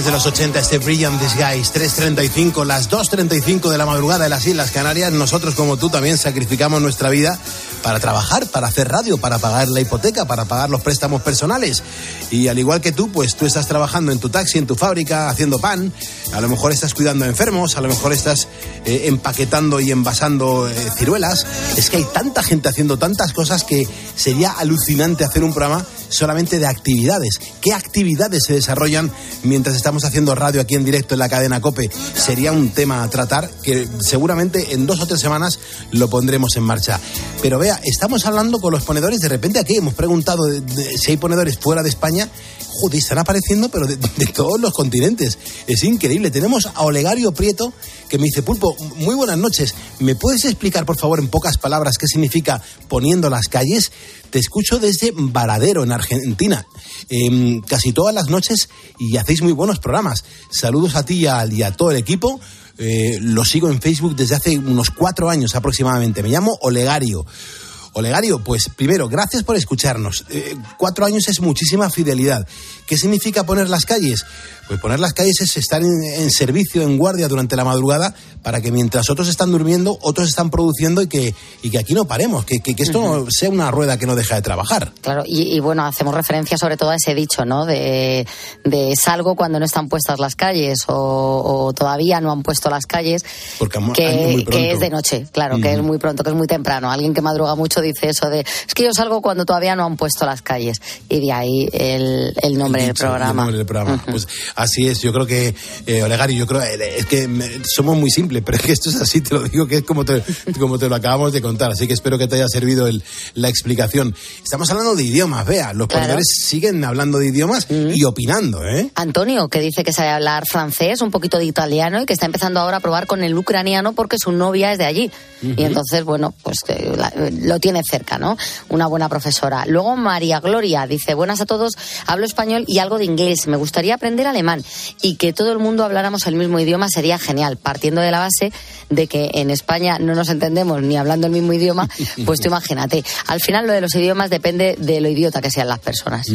De los 80, este Brilliant Disguise, 3.35, las 2.35 de la madrugada de las Islas Canarias. Nosotros, como tú, también sacrificamos nuestra vida para trabajar, para hacer radio, para pagar la hipoteca, para pagar los préstamos personales. Y al igual que tú, pues tú estás trabajando en tu taxi, en tu fábrica, haciendo pan. A lo mejor estás cuidando a enfermos, a lo mejor estás eh, empaquetando y envasando eh, ciruelas. Es que hay tanta gente haciendo tantas cosas que sería alucinante hacer un programa solamente de actividades. ¿Qué actividades se desarrollan mientras estamos haciendo radio aquí en directo en la cadena Cope? Sería un tema a tratar que seguramente en dos o tres semanas lo pondremos en marcha. Pero vea, estamos hablando con los ponedores, de repente aquí hemos preguntado de- si hay ponedores fuera de España. Joder, están apareciendo, pero de, todos los continentes. Es increíble. Tenemos a Olegario Prieto que me dice, Pulpo, muy buenas noches. ¿Me puedes explicar, por favor, en pocas palabras, qué significa poniendo las calles? Te escucho desde Varadero, en Argentina, em, casi todas las noches y hacéis muy buenos programas. Saludos a ti y a todo el equipo. Eh, lo sigo en Facebook desde hace unos cuatro años aproximadamente. Me llamo Olegario. Olegario, pues primero, gracias por escucharnos. Eh, cuatro años es muchísima fidelidad. ¿Qué significa poner las calles? Pues poner las calles es estar en, en servicio, en guardia durante la madrugada, para que mientras otros están durmiendo, otros están produciendo y que, y que aquí no paremos, que, que- que esto no sea una rueda que no deja de trabajar. Claro, y, y bueno, hacemos referencia sobre todo a ese dicho, ¿no? De, de salgo cuando no están puestas las calles o, o todavía no han puesto las calles, Porque que, muy que es de noche, claro, que es muy pronto, que es muy temprano. Alguien que madruga mucho dice eso de, es que yo salgo cuando todavía no han puesto las calles. Y de ahí el, el nombre del dicho, el programa. nombre del programa. Pues así es, yo creo que, eh, Olegario, yo creo, eh, es que somos muy simples, pero es que esto es así, te lo digo, que es como te, como te lo acabamos de contar, así que espero que te haya servido el- la explicación. Estamos hablando de idiomas, vea, los Claro. ponedores siguen hablando de idiomas y opinando, ¿eh? Antonio, que dice que sabe hablar francés, un poquito de italiano y que está empezando ahora a probar con el ucraniano porque su novia es de allí. Ujú. Y entonces, bueno, pues eh, la- lo tiene cerca, ¿no? Una buena profesora. Luego María Gloria dice, buenas a todos, hablo español y algo de inglés. Me gustaría aprender alemán y que todo el mundo habláramos el mismo idioma sería genial, partiendo de la base de que en España no nos entendemos ni hablando el mismo idioma, pues tú imagínate. Al final lo de los idiomas depende de lo idiota que sean las personas.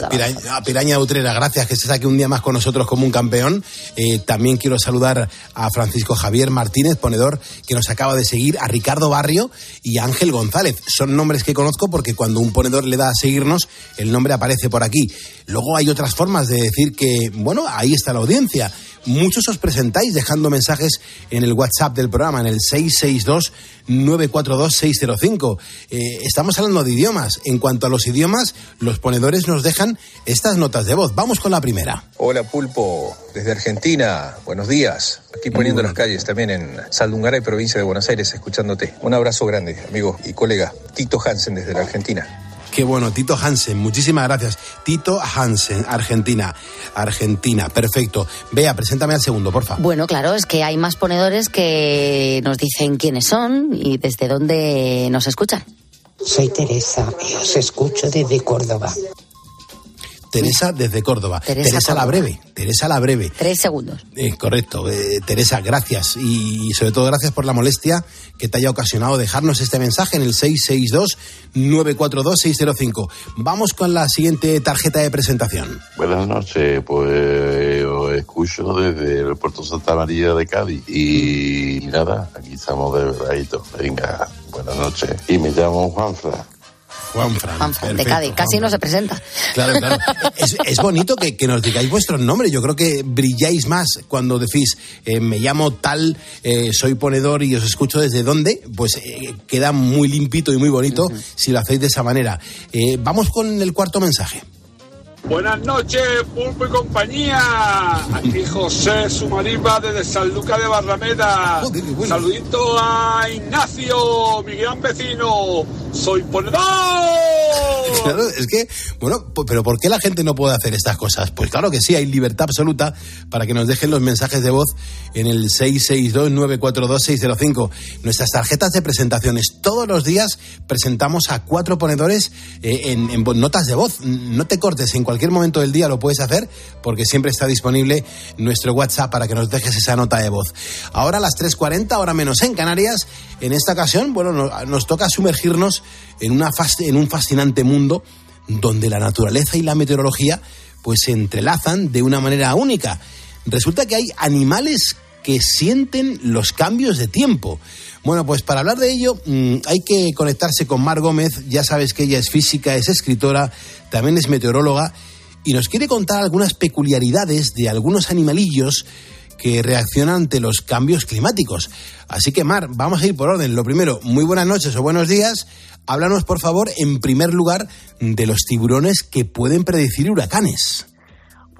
La Piraña, Piraña Utrera, gracias que estés aquí un día más con nosotros como un campeón. Eh, también quiero saludar a Francisco Javier Martínez, ponedor, que nos acaba de seguir, a Ricardo Barrio y a Ángel González. Son nombres que conozco porque cuando un ponedor le da a seguirnos, el nombre aparece por aquí. Luego hay otras formas de decir que, bueno, ahí está la audiencia. Muchos os presentáis dejando mensajes en el WhatsApp del programa, en el 662-942-605. Eh, estamos hablando de idiomas. En cuanto a los idiomas, los ponedores nos dejan estas notas de voz. Vamos con la primera. Hola Pulpo, desde Argentina, buenos días. Aquí poniendo las calles también en Saldungaray, provincia de Buenos Aires, escuchándote. Un abrazo grande, amigo y colega. Tito Hansen desde la Argentina. Qué bueno, Tito Hansen, muchísimas gracias. Tito Hansen, Argentina. Argentina, perfecto. Vea, preséntame al segundo, porfa. Bueno, claro, es que hay más ponedores que nos dicen quiénes son y desde dónde nos escuchan. Soy Teresa y os escucho desde Córdoba. Teresa desde Córdoba. Teresa Teresa, la breve. Teresa la breve. Tres segundos. Eh, correcto. Eh, Teresa, gracias. Y, sobre todo gracias por la molestia que te haya ocasionado dejarnos este mensaje en el 662-942-605. Vamos con la siguiente tarjeta de presentación. Buenas noches, pues os escucho desde el puerto Santa María de Cádiz y, nada, aquí estamos de veradito. Venga, buenas noches. Y me llamo Juanfra. Juanfran. Juanfran, de perfecto, Cádiz, casi no se presenta. Claro, claro. Es, es bonito que, que nos digáis vuestros nombres. Yo creo que brilláis más cuando decís, eh, me llamo tal, eh, soy ponedor y os escucho desde dónde. Pues eh, queda muy limpito y muy bonito si lo hacéis de esa manera. Vamos con el cuarto mensaje. Buenas noches, Pulpo y compañía. Aquí José Sumarimba desde Sanluca de Barrameda. Saludito a Ignacio, mi gran vecino. Soy ponedor. Claro, es que, bueno, pero ¿por qué la gente no puede hacer estas cosas? Pues claro que sí, hay libertad absoluta para que nos dejen los mensajes de voz en el 662-942-605. Nuestras tarjetas de presentaciones. Todos los días presentamos a cuatro ponedores eh, en, notas de voz. No te cortes, en cualquier momento del día lo puedes hacer porque siempre está disponible nuestro WhatsApp para que nos dejes esa nota de voz. Ahora a las 3.40, ahora menos en Canarias. En esta ocasión, bueno, no- nos toca sumergirnos en, una en un fascinante mundo donde la naturaleza y la meteorología pues se entrelazan de una manera única. Resulta que hay animales que sienten los cambios de tiempo. Bueno, pues para hablar de ello mm, hay que conectarse con Mar Gómez. Ya sabes que ella es física, es escritora, también es meteoróloga y nos quiere contar algunas peculiaridades de algunos animalillos que reaccionan ante los cambios climáticos. Así que, Mar, vamos a ir por orden. Lo primero, muy buenas noches o buenos días. Háblanos, por favor, en primer lugar, de los tiburones que pueden predecir huracanes.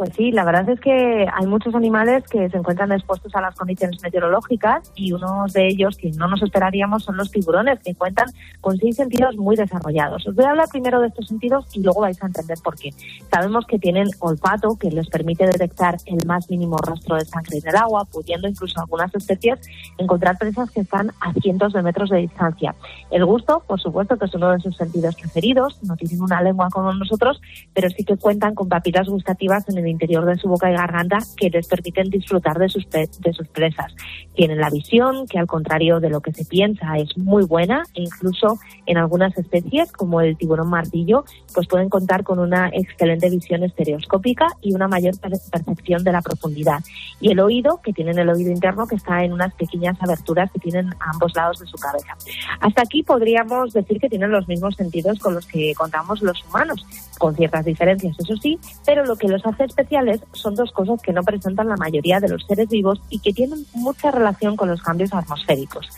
Pues sí, la verdad es que hay muchos animales que se encuentran expuestos a las condiciones meteorológicas y unos de ellos que no nos esperaríamos son los tiburones, que cuentan con seis sentidos muy desarrollados. Os voy a hablar primero de estos sentidos y luego vais a entender por qué. Sabemos que tienen olfato, que les permite detectar el más mínimo rastro de sangre en el agua, pudiendo incluso algunas especies encontrar presas que están a cientos de metros de distancia. El gusto, por supuesto, que es uno de sus sentidos preferidos, no tienen una lengua como nosotros, pero sí que cuentan con papilas gustativas en el interior de su boca y garganta que les permiten disfrutar de sus, de sus presas. Tienen la visión, que al contrario de lo que se piensa es muy buena e incluso en algunas especies, como el tiburón martillo, pues pueden contar con una excelente visión estereoscópica y una mayor percepción de la profundidad. Y el oído, que tienen el oído interno, que está en unas pequeñas aberturas que tienen a ambos lados de su cabeza. Hasta aquí podríamos decir que tienen los mismos sentidos con los que contamos los humanos, con ciertas diferencias, eso sí, pero lo que los hace especiales son dos cosas que no presentan la mayoría de los seres vivos y que tienen mucha relación con los cambios atmosféricos.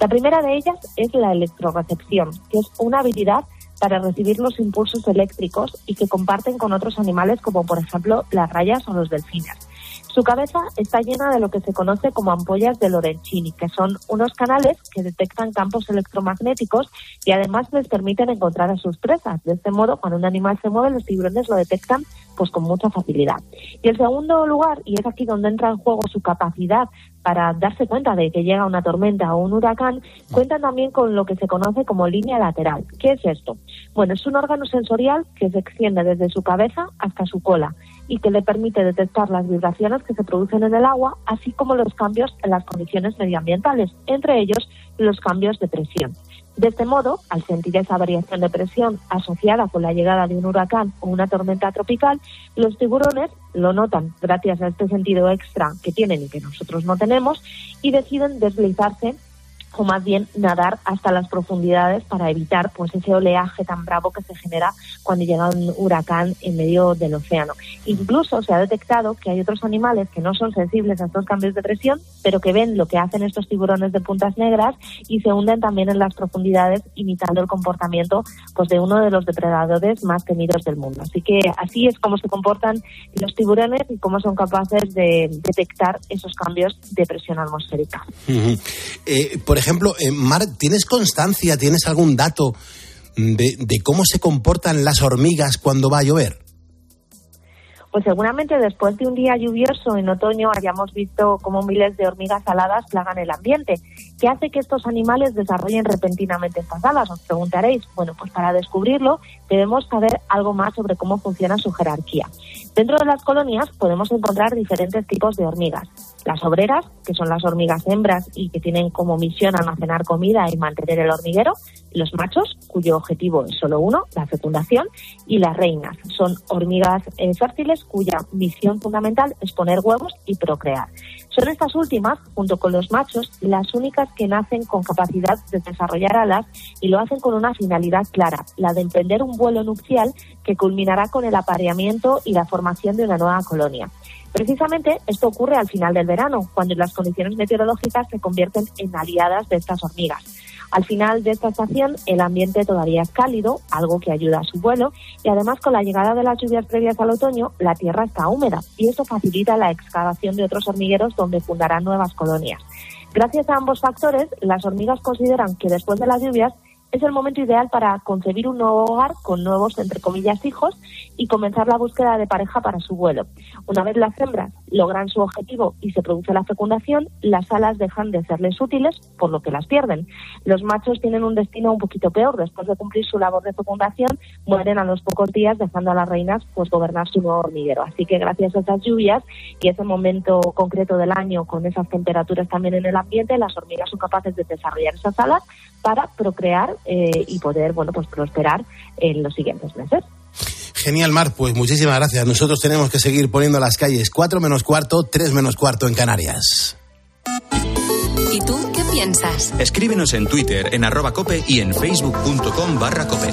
La primera de ellas es la electrorecepción, que es una habilidad para recibir los impulsos eléctricos y que comparten con otros animales como por ejemplo las rayas o los delfines. Su cabeza está llena de lo que se conoce como ampollas de Lorenzini, que son unos canales que detectan campos electromagnéticos y además les permiten encontrar a sus presas. De este modo, cuando un animal se mueve, los tiburones lo detectan pues con mucha facilidad. Y el segundo lugar, y es aquí donde entra en juego su capacidad para darse cuenta de que llega una tormenta o un huracán, cuentan también con lo que se conoce como línea lateral. ¿Qué es esto? Bueno, es un órgano sensorial que se extiende desde su cabeza hasta su cola y que le permite detectar las vibraciones que se producen en el agua, así como los cambios en las condiciones medioambientales, entre ellos los cambios de presión. De este modo, al sentir esa variación de presión asociada con la llegada de un huracán o una tormenta tropical, los tiburones lo notan gracias a este sentido extra que tienen y que nosotros no tenemos y deciden deslizarse más bien nadar hasta las profundidades para evitar pues ese oleaje tan bravo que se genera cuando llega un huracán en medio del océano. Incluso se ha detectado que hay otros animales que no son sensibles a estos cambios de presión, pero que ven lo que hacen estos tiburones de puntas negras y se hunden también en las profundidades imitando el comportamiento pues de uno de los depredadores más temidos del mundo. Así que así es como se comportan los tiburones y cómo son capaces de detectar esos cambios de presión atmosférica. Eh, por ejemplo, eh, Mar, ¿tienes constancia, tienes algún dato de, de cómo se comportan las hormigas cuando va a llover? Pues seguramente después de un día lluvioso en otoño hayamos visto cómo miles de hormigas aladas plagan el ambiente. ¿Qué hace que estos animales desarrollen repentinamente estas alas? Os preguntaréis. Bueno, pues para descubrirlo debemos saber algo más sobre cómo funciona su jerarquía. Dentro de las colonias podemos encontrar diferentes tipos de hormigas. Las obreras, que son las hormigas hembras y que tienen como misión almacenar comida y mantener el hormiguero. Los machos, cuyo objetivo es solo uno, la fecundación. Y las reinas, son hormigas eh, fértiles cuya misión fundamental es poner huevos y procrear. Son estas últimas, junto con los machos, las únicas que nacen con capacidad de desarrollar alas y lo hacen con una finalidad clara, la de emprender un vuelo nupcial que culminará con el apareamiento y la formación de una nueva colonia. Precisamente esto ocurre al final del verano, cuando las condiciones meteorológicas se convierten en aliadas de estas hormigas. Al final de esta estación el ambiente todavía es cálido, algo que ayuda a su vuelo, y además con la llegada de las lluvias previas al otoño, la tierra está húmeda y eso facilita la excavación de otros hormigueros donde fundarán nuevas colonias. Gracias a ambos factores, las hormigas consideran que después de las lluvias es el momento ideal para concebir un nuevo hogar con nuevos, entre comillas, hijos y comenzar la búsqueda de pareja para su vuelo. Una vez las hembras logran su objetivo y se produce la fecundación, las alas dejan de serles útiles, por lo que las pierden. Los machos tienen un destino un poquito peor. Después de cumplir su labor de fecundación, mueren a los pocos días, dejando a las reinas pues gobernar su nuevo hormiguero. Así que gracias a esas lluvias y ese momento concreto del año, con esas temperaturas también en el ambiente, las hormigas son capaces de desarrollar esas alas para procrear eh, y poder, bueno, pues prosperar en los siguientes meses. Genial, Mar. Pues muchísimas gracias. Nosotros tenemos que seguir poniendo las calles 4 menos cuarto, 3 menos cuarto en Canarias. ¿Y tú qué piensas? Escríbenos en Twitter, en arroba cope y en facebook.com barra cope.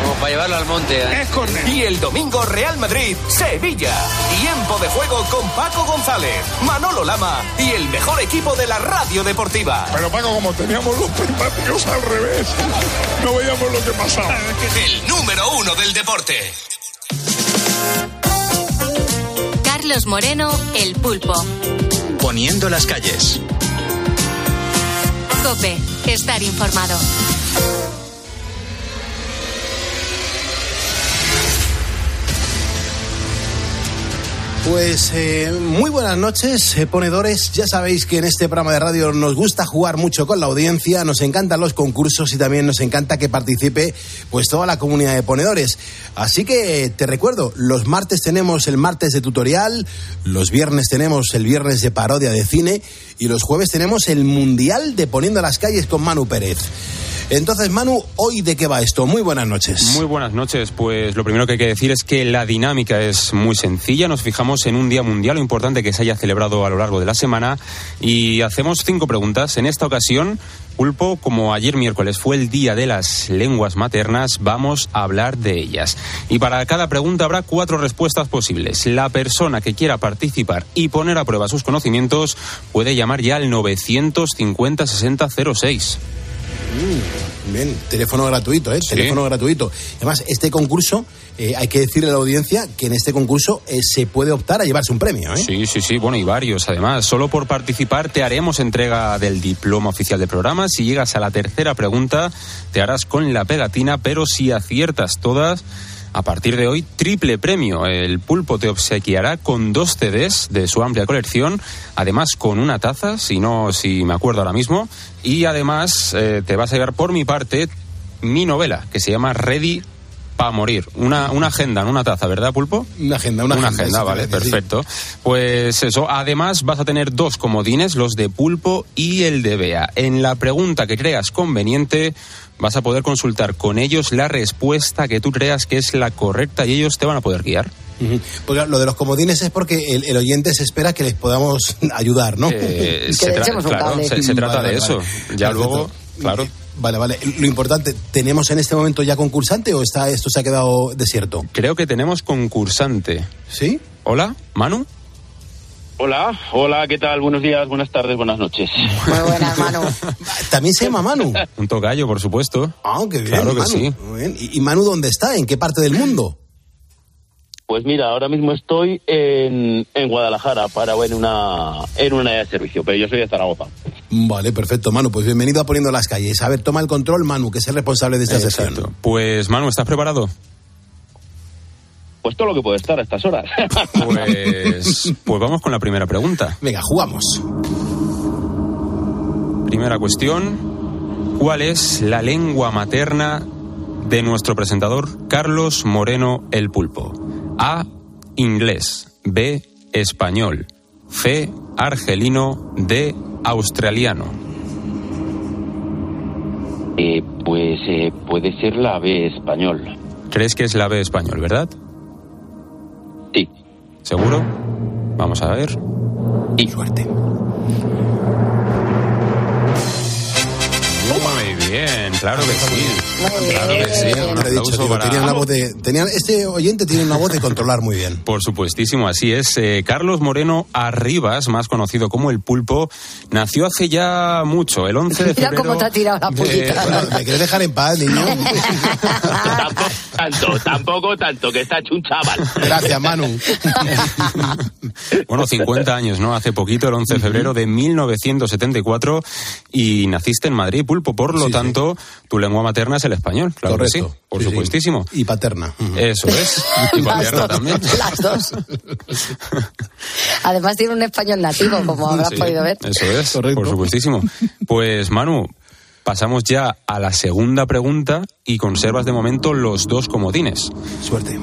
Como para llevarlo al monte. ¿eh? Es córner. Y el domingo Real Madrid Sevilla. Tiempo de juego con Paco González, Manolo Lama y el mejor equipo de la radio deportiva. Pero Paco, como teníamos los prismáticos al revés, no veíamos lo que pasaba. El número uno del deporte. Carlos Moreno, El Pulpo. Poniendo las calles. Cope, estar informado. Pues eh, muy buenas noches, eh, ponedores. Ya sabéis que en este programa de radio nos gusta jugar mucho con la audiencia, nos encantan los concursos y también nos encanta que participe pues toda la comunidad de ponedores. Así que te recuerdo, los martes tenemos el martes de tutorial, los viernes tenemos el viernes de parodia de cine y los jueves tenemos el mundial de poniendo las calles con Manu Pérez. Entonces, Manu, ¿hoy de qué va esto? Muy buenas noches. Muy buenas noches. Pues lo primero que hay que decir es que la dinámica es muy sencilla. Nos fijamos en un día mundial importante que se haya celebrado a lo largo de la semana y hacemos cinco preguntas. En esta ocasión, Pulpo, como ayer miércoles fue el día de las lenguas maternas, vamos a hablar de ellas. Y para cada pregunta habrá cuatro respuestas posibles. La persona que quiera participar y poner a prueba sus conocimientos puede llamar ya al 950 60 06. Mm, bien, teléfono gratuito, ¿eh? Teléfono gratuito. Además, este concurso, eh, hay que decirle a la audiencia que en este concurso eh, se puede optar a llevarse un premio, ¿eh? Sí, sí, sí, bueno, y varios además. Solo por participar te haremos entrega del diploma oficial del programa. Si llegas a la tercera pregunta, te harás con la pegatina, pero si aciertas todas, a partir de hoy, triple premio. El pulpo te obsequiará con dos CDs de su amplia colección, además con una taza, si no, si me acuerdo ahora mismo, y además eh, te vas a llevar por mi parte mi novela, que se llama Ready para morir. Una, una agenda, no una taza, ¿verdad, Pulpo? Una agenda, una, Una agenda. agenda, vale, perfecto. Pues eso, además vas a tener dos comodines, los de Pulpo y el de Bea. En la pregunta que creas conveniente, vas a poder consultar con ellos la respuesta que tú creas que es la correcta y ellos te van a poder guiar. Porque lo de los comodines es porque el, el oyente se espera que les podamos ayudar, ¿no? Eh, se tra- claro, se, se trata Vale, de vale, eso. vale. Ya Perfecto. luego, claro. Vale, vale. Lo importante, ¿tenemos en este momento ya concursante o está esto se ha quedado desierto? Creo que tenemos concursante. ¿Sí? Hola, Manu. Hola, hola, ¿qué tal? Buenos días, buenas tardes, buenas noches. Muy buenas, Manu. También se llama Manu. Un tocayo, por supuesto. Ah, qué bien. Claro que Manu. sí. Muy bien. ¿Y, y Manu dónde está? ¿En qué parte del mundo? Pues mira, ahora mismo estoy en, en Guadalajara para en una en una área de servicio, pero yo soy de Zaragoza. Vale, perfecto, Manu. Pues bienvenido a Poniendo las Calles. A ver, toma el control, Manu, que es el responsable de esta Exacto. sesión. Pues Manu, ¿estás preparado? Pues todo lo que puede estar a estas horas. Pues, pues vamos con la primera pregunta. Venga, jugamos. Primera cuestión. ¿Cuál es la lengua materna de nuestro presentador Carlos Moreno el Pulpo? A. Inglés. B. Español. C. Argelino. D. Australiano. Eh, pues eh, puede ser la B español. ¿Crees que es la B español, verdad? Sí. ¿Seguro? Vamos a ver. Y suerte. Claro que sí. Claro que sí. Un No le he dicho, aplauso digo, para- tenía una voz de, tenía- este oyente tiene una voz de controlar muy bien. Por supuestísimo, así es. Eh, Carlos Moreno Arribas, más conocido como el Pulpo, nació hace ya mucho, el 11 de Mira febrero. cómo te ha tirado la de-. Bueno, ¿Me quieres dejar en paz, niño? tampoco, tanto, tampoco tanto, que está hecho un chaval. Gracias, Manu. Bueno, 50 años, ¿no? Hace poquito, el 11 de febrero de 1974, y naciste en Madrid, Pulpo. Por lo tanto, tu lengua materna es el español, claro que sí, Correcto. por Sí, sí. Y supuestísimo. paterna. Eso es. Y Las paterna dos, también. Las dos. Además tiene un español nativo, como habrás Sí, podido ver. Eso es, por supuestísimo. Pues Manu, pasamos ya a la segunda pregunta y conservas de momento los dos comodines. Suerte.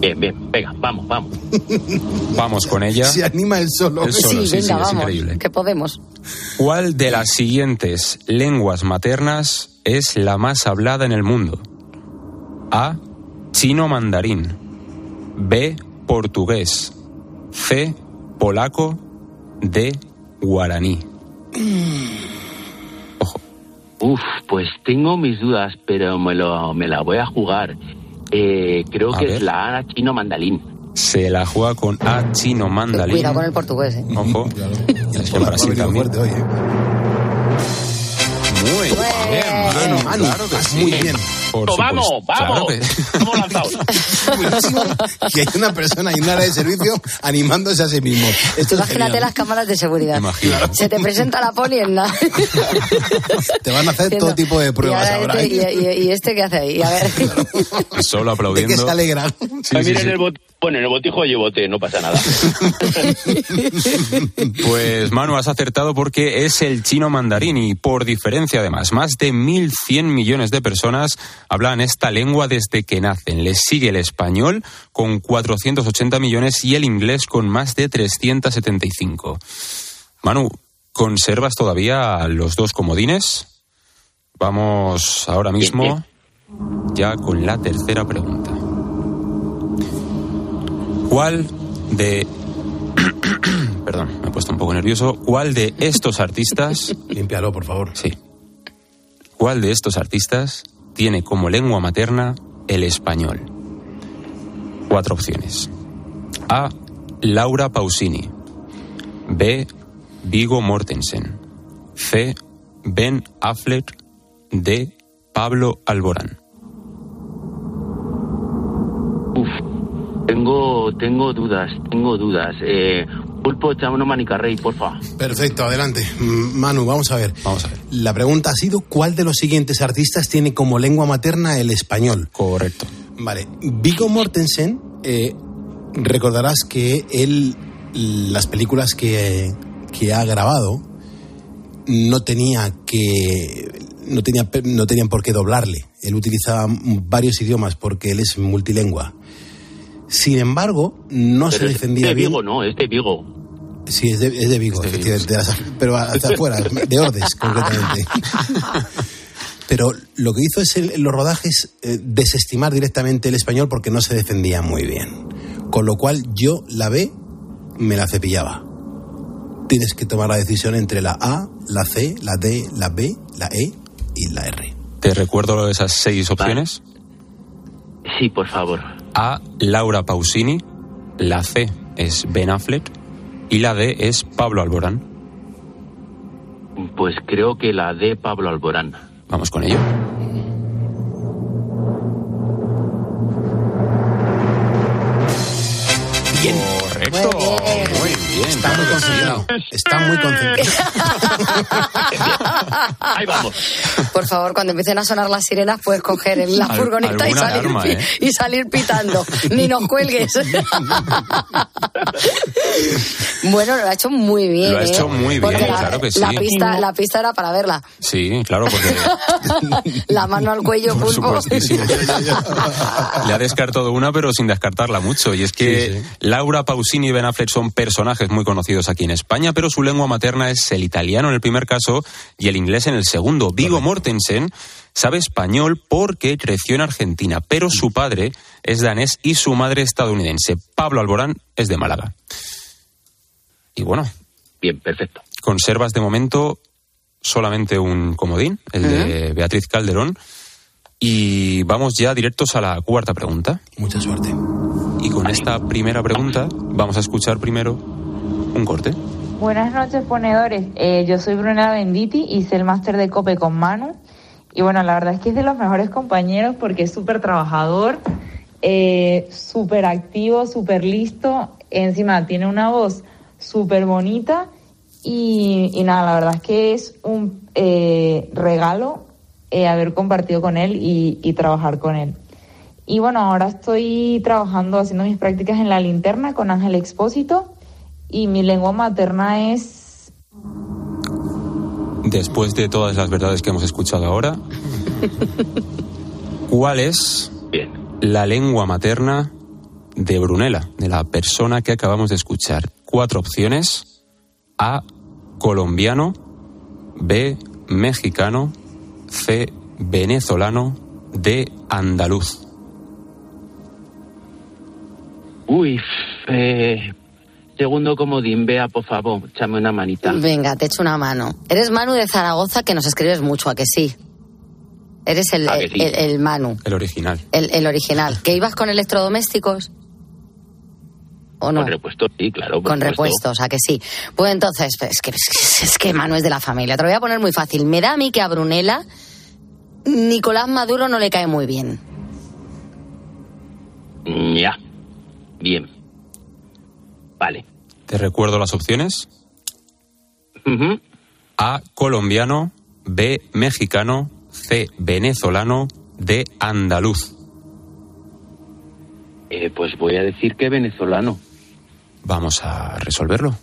Bien, bien, venga, vamos, vamos. Vamos con ella. Se anima el solo. El solo, sí, sí, sí, venga, es vamos, increíble. que podemos. ¿Cuál de las siguientes lenguas maternas es la más hablada en el mundo? A. Chino mandarín. B. Portugués. C. Polaco. D. Guaraní. Uf, pues tengo mis dudas, pero me, lo, me la voy a jugar. Eh, creo A que ver. es la A chino mandalín. Se la juega con A. Chino mandarín. Cuidado con el portugués, ¿eh? Ojo. Es que en Brasil también. Muy bien, claro que sí. muy bien. Por vamos, vamos. claro que- Vamos lanzados. Que hay una persona en un área de servicio animándose a sí mismo. Esto es Imagínate las cámaras de seguridad. Imagínate. Se te presenta la poli en la... Te van a hacer todo tipo de pruebas y ahora ahora. este- ¿eh? y, y- y este qué hace ahí? A ver. Solo ¿De aplaudiendo. qué se alegra? Sí, sí, mira, sí. en el bot- bueno, en el botijo llevo té, no pasa nada. Pues Manu, has acertado porque es el chino mandarín y por diferencia además, más de 1.100 millones de personas hablan esta lengua desde que nacen. Les sigue el español con 480 millones y el inglés con más de 375. Manu, ¿conservas todavía los dos comodines? Vamos ahora mismo ya con la tercera pregunta. ¿Cuál de... Perdón, me he puesto un poco nervioso. ¿Cuál de estos artistas... Límpialo, por favor. Sí. ¿Cuál de estos artistas tiene como lengua materna el español? Cuatro opciones. A. Laura Pausini. B. Vigo Mortensen. C. Ben Affleck. D. Pablo Alborán. tengo, tengo dudas, tengo dudas. Eh, pulpo, echame una manica rey, porfa. Perfecto, adelante. Manu, vamos a ver. Vamos a ver. La pregunta ha sido, ¿cuál de los siguientes artistas tiene como lengua materna el español? Correcto. Vale. Vigo Mortensen, eh, recordarás que él, las películas que, que ha grabado, no tenía que no tenía no tenían por qué doblarle. Él utilizaba varios idiomas porque él es multilingüe. Sin embargo, no se Pero es defendía de bien. Vigo, ¿no? Es de Vigo. Sí, es de, es de Vigo, efectivamente, de las- pero hacia afuera, de Ordes, concretamente. Pero lo que hizo es en los rodajes eh, desestimar directamente el español porque no se defendía muy bien. Con lo cual yo la B me la cepillaba. Tienes que tomar la decisión entre la A, la C, la D, la B, la E y la R. Te recuerdo esas seis opciones. Sí, por favor. A. Laura Pausini. La C es Ben Affleck. Y la D es Pablo Alborán. Pues creo que la de Pablo Alborán. Vamos con ello. Está muy concentrado. Está muy concentrado. Ahí vamos. Por favor, cuando empiecen a sonar las sirenas, puedes coger en la Al- furgoneta y salir, alarma, ¿eh? y salir pitando. Ni nos cuelgues. bueno, lo ha hecho muy bien. Lo ha ¿eh? hecho muy bien, Porque la, claro que sí. La pista, la pista era para verla. Sí, claro, porque La mano al cuello, Por pulpo. le ha descartado una, pero sin descartarla mucho. Y es que Laura Pausini y Ben Affleck son personajes muy conocidos aquí en España, pero su lengua materna es el italiano en el primer caso y el inglés en el segundo. Vigo Mortensen sabe español porque creció en Argentina, pero su padre es danés y su madre estadounidense. Pablo Alborán es de Málaga. Y bueno, Bien, perfecto. conservas de momento solamente un comodín, el de Beatriz Calderón. Y vamos ya directos a la cuarta pregunta. Mucha suerte. Y con esta primera pregunta vamos a escuchar primero un corte. Buenas noches, ponedores. Eh, yo soy Bruna Benditi, hice el máster de COPE con Manu Y bueno, la verdad es que es de los mejores compañeros porque es súper trabajador, eh, súper activo, súper listo. Encima tiene una voz súper bonita y, nada, la verdad es que es un eh, regalo eh, haber compartido con él y, y trabajar con él. Y bueno, ahora estoy trabajando, haciendo mis prácticas en la linterna con Ángel Expósito y mi lengua materna es Después de todas las verdades que hemos escuchado ahora, ¿cuál es la lengua materna de Brunella, de la persona que acabamos de escuchar? Cuatro opciones. A, colombiano. B, mexicano. C, venezolano. D, andaluz. Uy, eh, segundo comodín, vea, por favor, échame una manita. Venga, te echo una mano. Eres Manu de Zaragoza, que nos escribes mucho, ¿a que sí? Eres el, el, el Manu, El original. el, el original. ¿Que ibas con electrodomésticos? ¿O no? Con repuestos, sí, claro. Con repuestos, ¿a que sí? Pues entonces, es que, es que Manu es de la familia. Te lo voy a poner muy fácil. Me da a mí que a Brunella Nicolás Maduro no le cae muy bien. Ya. Bien. Vale. Te recuerdo las opciones. A, colombiano. B, mexicano. C, venezolano. D, andaluz. Eh, pues voy a decir que venezolano. Vamos a resolverlo.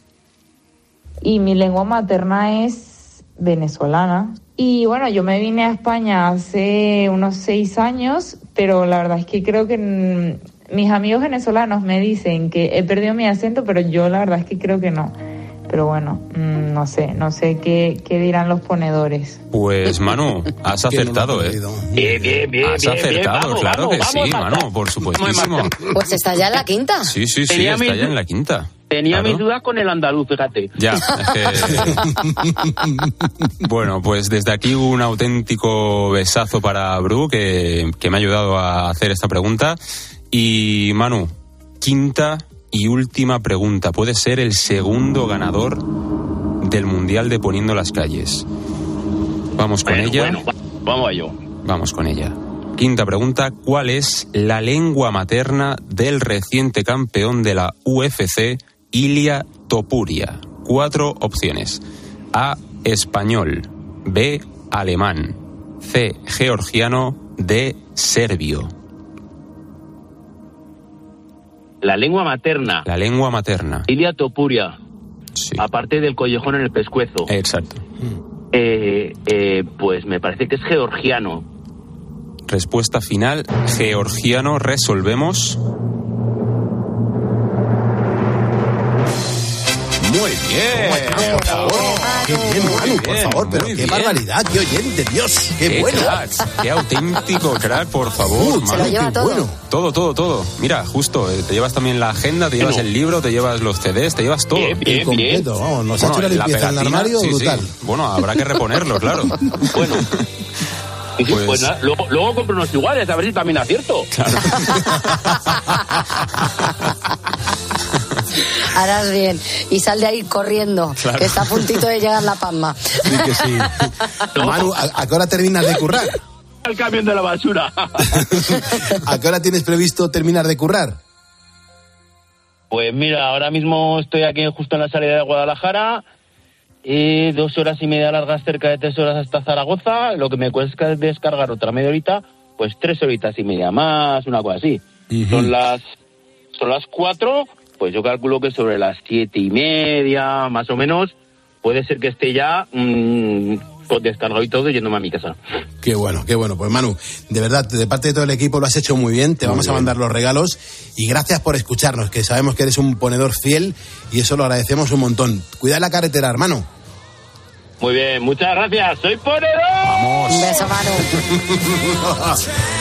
y mi lengua materna es venezolana. Y bueno, yo me vine a España hace unos seis años, pero la verdad es que creo que mis amigos venezolanos me dicen que he perdido mi acento, pero yo la verdad es que creo que no. Pero bueno, mm, no sé, no sé qué, qué dirán los ponedores. Pues Manu, has acertado, ¿eh? Bien, bien, bien. Has bien, bien, acertado, vamos, claro vamos, que sí, vamos. Manu, por supuestísimo. Pues está ya en la quinta. Sí, sí, sí, Tenía está ya en la quinta. Tenía Claro. mis dudas con el andaluz, fíjate. Ya, es que... Bueno, pues desde aquí un auténtico besazo para Bru, que, que me ha ayudado a hacer esta pregunta. Y Manu, quinta y última pregunta. Puede ser el segundo ganador del Mundial de Poniendo las Calles. Vamos con Bueno, ella. bueno, vamos a ello. Vamos con ella. Quinta pregunta, ¿cuál es la lengua materna del reciente campeón de la UFC, Ilia Topuria? Cuatro opciones. A, español. B, alemán. C, georgiano. D, serbio. La lengua materna. La lengua materna. Ilia Topuria. Aparte del collejón en el pescuezo. Exacto. Eh, eh, pues me parece que es georgiano. Respuesta final, georgiano. Resolvemos. Muy bien. Qué bien, Manu, por favor, pero qué bien. barbaridad, qué oyente, Dios, qué, bueno. crack, qué auténtico crack, por favor. Uh, se lo Manu, lleva qué todo. bueno. Todo, todo, todo. Mira, justo, eh, te llevas también la agenda, te llevas el libro, te llevas los CDs, te llevas todo. El completo, vamos, nos ha hecho la limpieza en el armario sí, sí. brutal. Bueno, habrá que reponerlo, claro. Bueno. Sí, Pues- pues nada, luego, luego compro unos iguales, a ver si también acierto. Harás bien. Y sal de ahí corriendo, Claro. que está a puntito de llegar la palma. Sí que sí. Manu, ¿a, a qué hora terminas de currar? El camión de la basura. ¿A qué hora tienes previsto terminar de currar? Pues mira, ahora mismo estoy aquí justo en la salida de Guadalajara. Y dos horas y media largas, cerca de tres horas hasta Zaragoza. Lo que me cuesta es descargar otra media horita, pues tres horitas y media más, una cosa así. Son las son las cuatro, pues yo calculo que sobre las siete y media, más o menos, puede ser que esté ya mm, con descargado y todo yéndome a mi casa. Qué bueno, qué bueno. Pues Manu, de verdad, de parte de todo el equipo lo has hecho muy bien. Te vamos a mandar los regalos y gracias por escucharnos, que sabemos que eres un ponedor fiel y eso lo agradecemos un montón. Cuida la carretera, hermano. Muy bien, muchas gracias. Soy ponedor. Vamos. Un beso, Manu.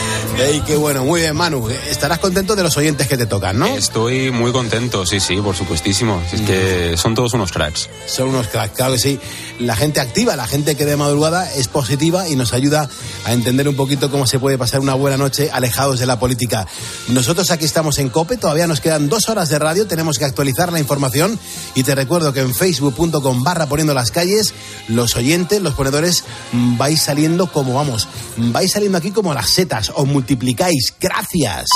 Ey, qué bueno, muy bien, Manu. Estarás contento de los oyentes que te tocan, ¿no? Estoy muy contento, sí, sí, por supuestísimo. Es que son todos unos cracks. Son unos cracks, claro que sí. La gente activa, la gente que de madrugada es positiva y nos ayuda a entender un poquito cómo se puede pasar una buena noche alejados de la política. Nosotros aquí estamos en COPE, todavía nos quedan dos horas de radio, tenemos que actualizar la información y te recuerdo que en facebook.com barra poniendo las calles, los oyentes, los ponedores, vais saliendo como vamos, vais saliendo aquí como las setas, os multiplicáis. Gracias.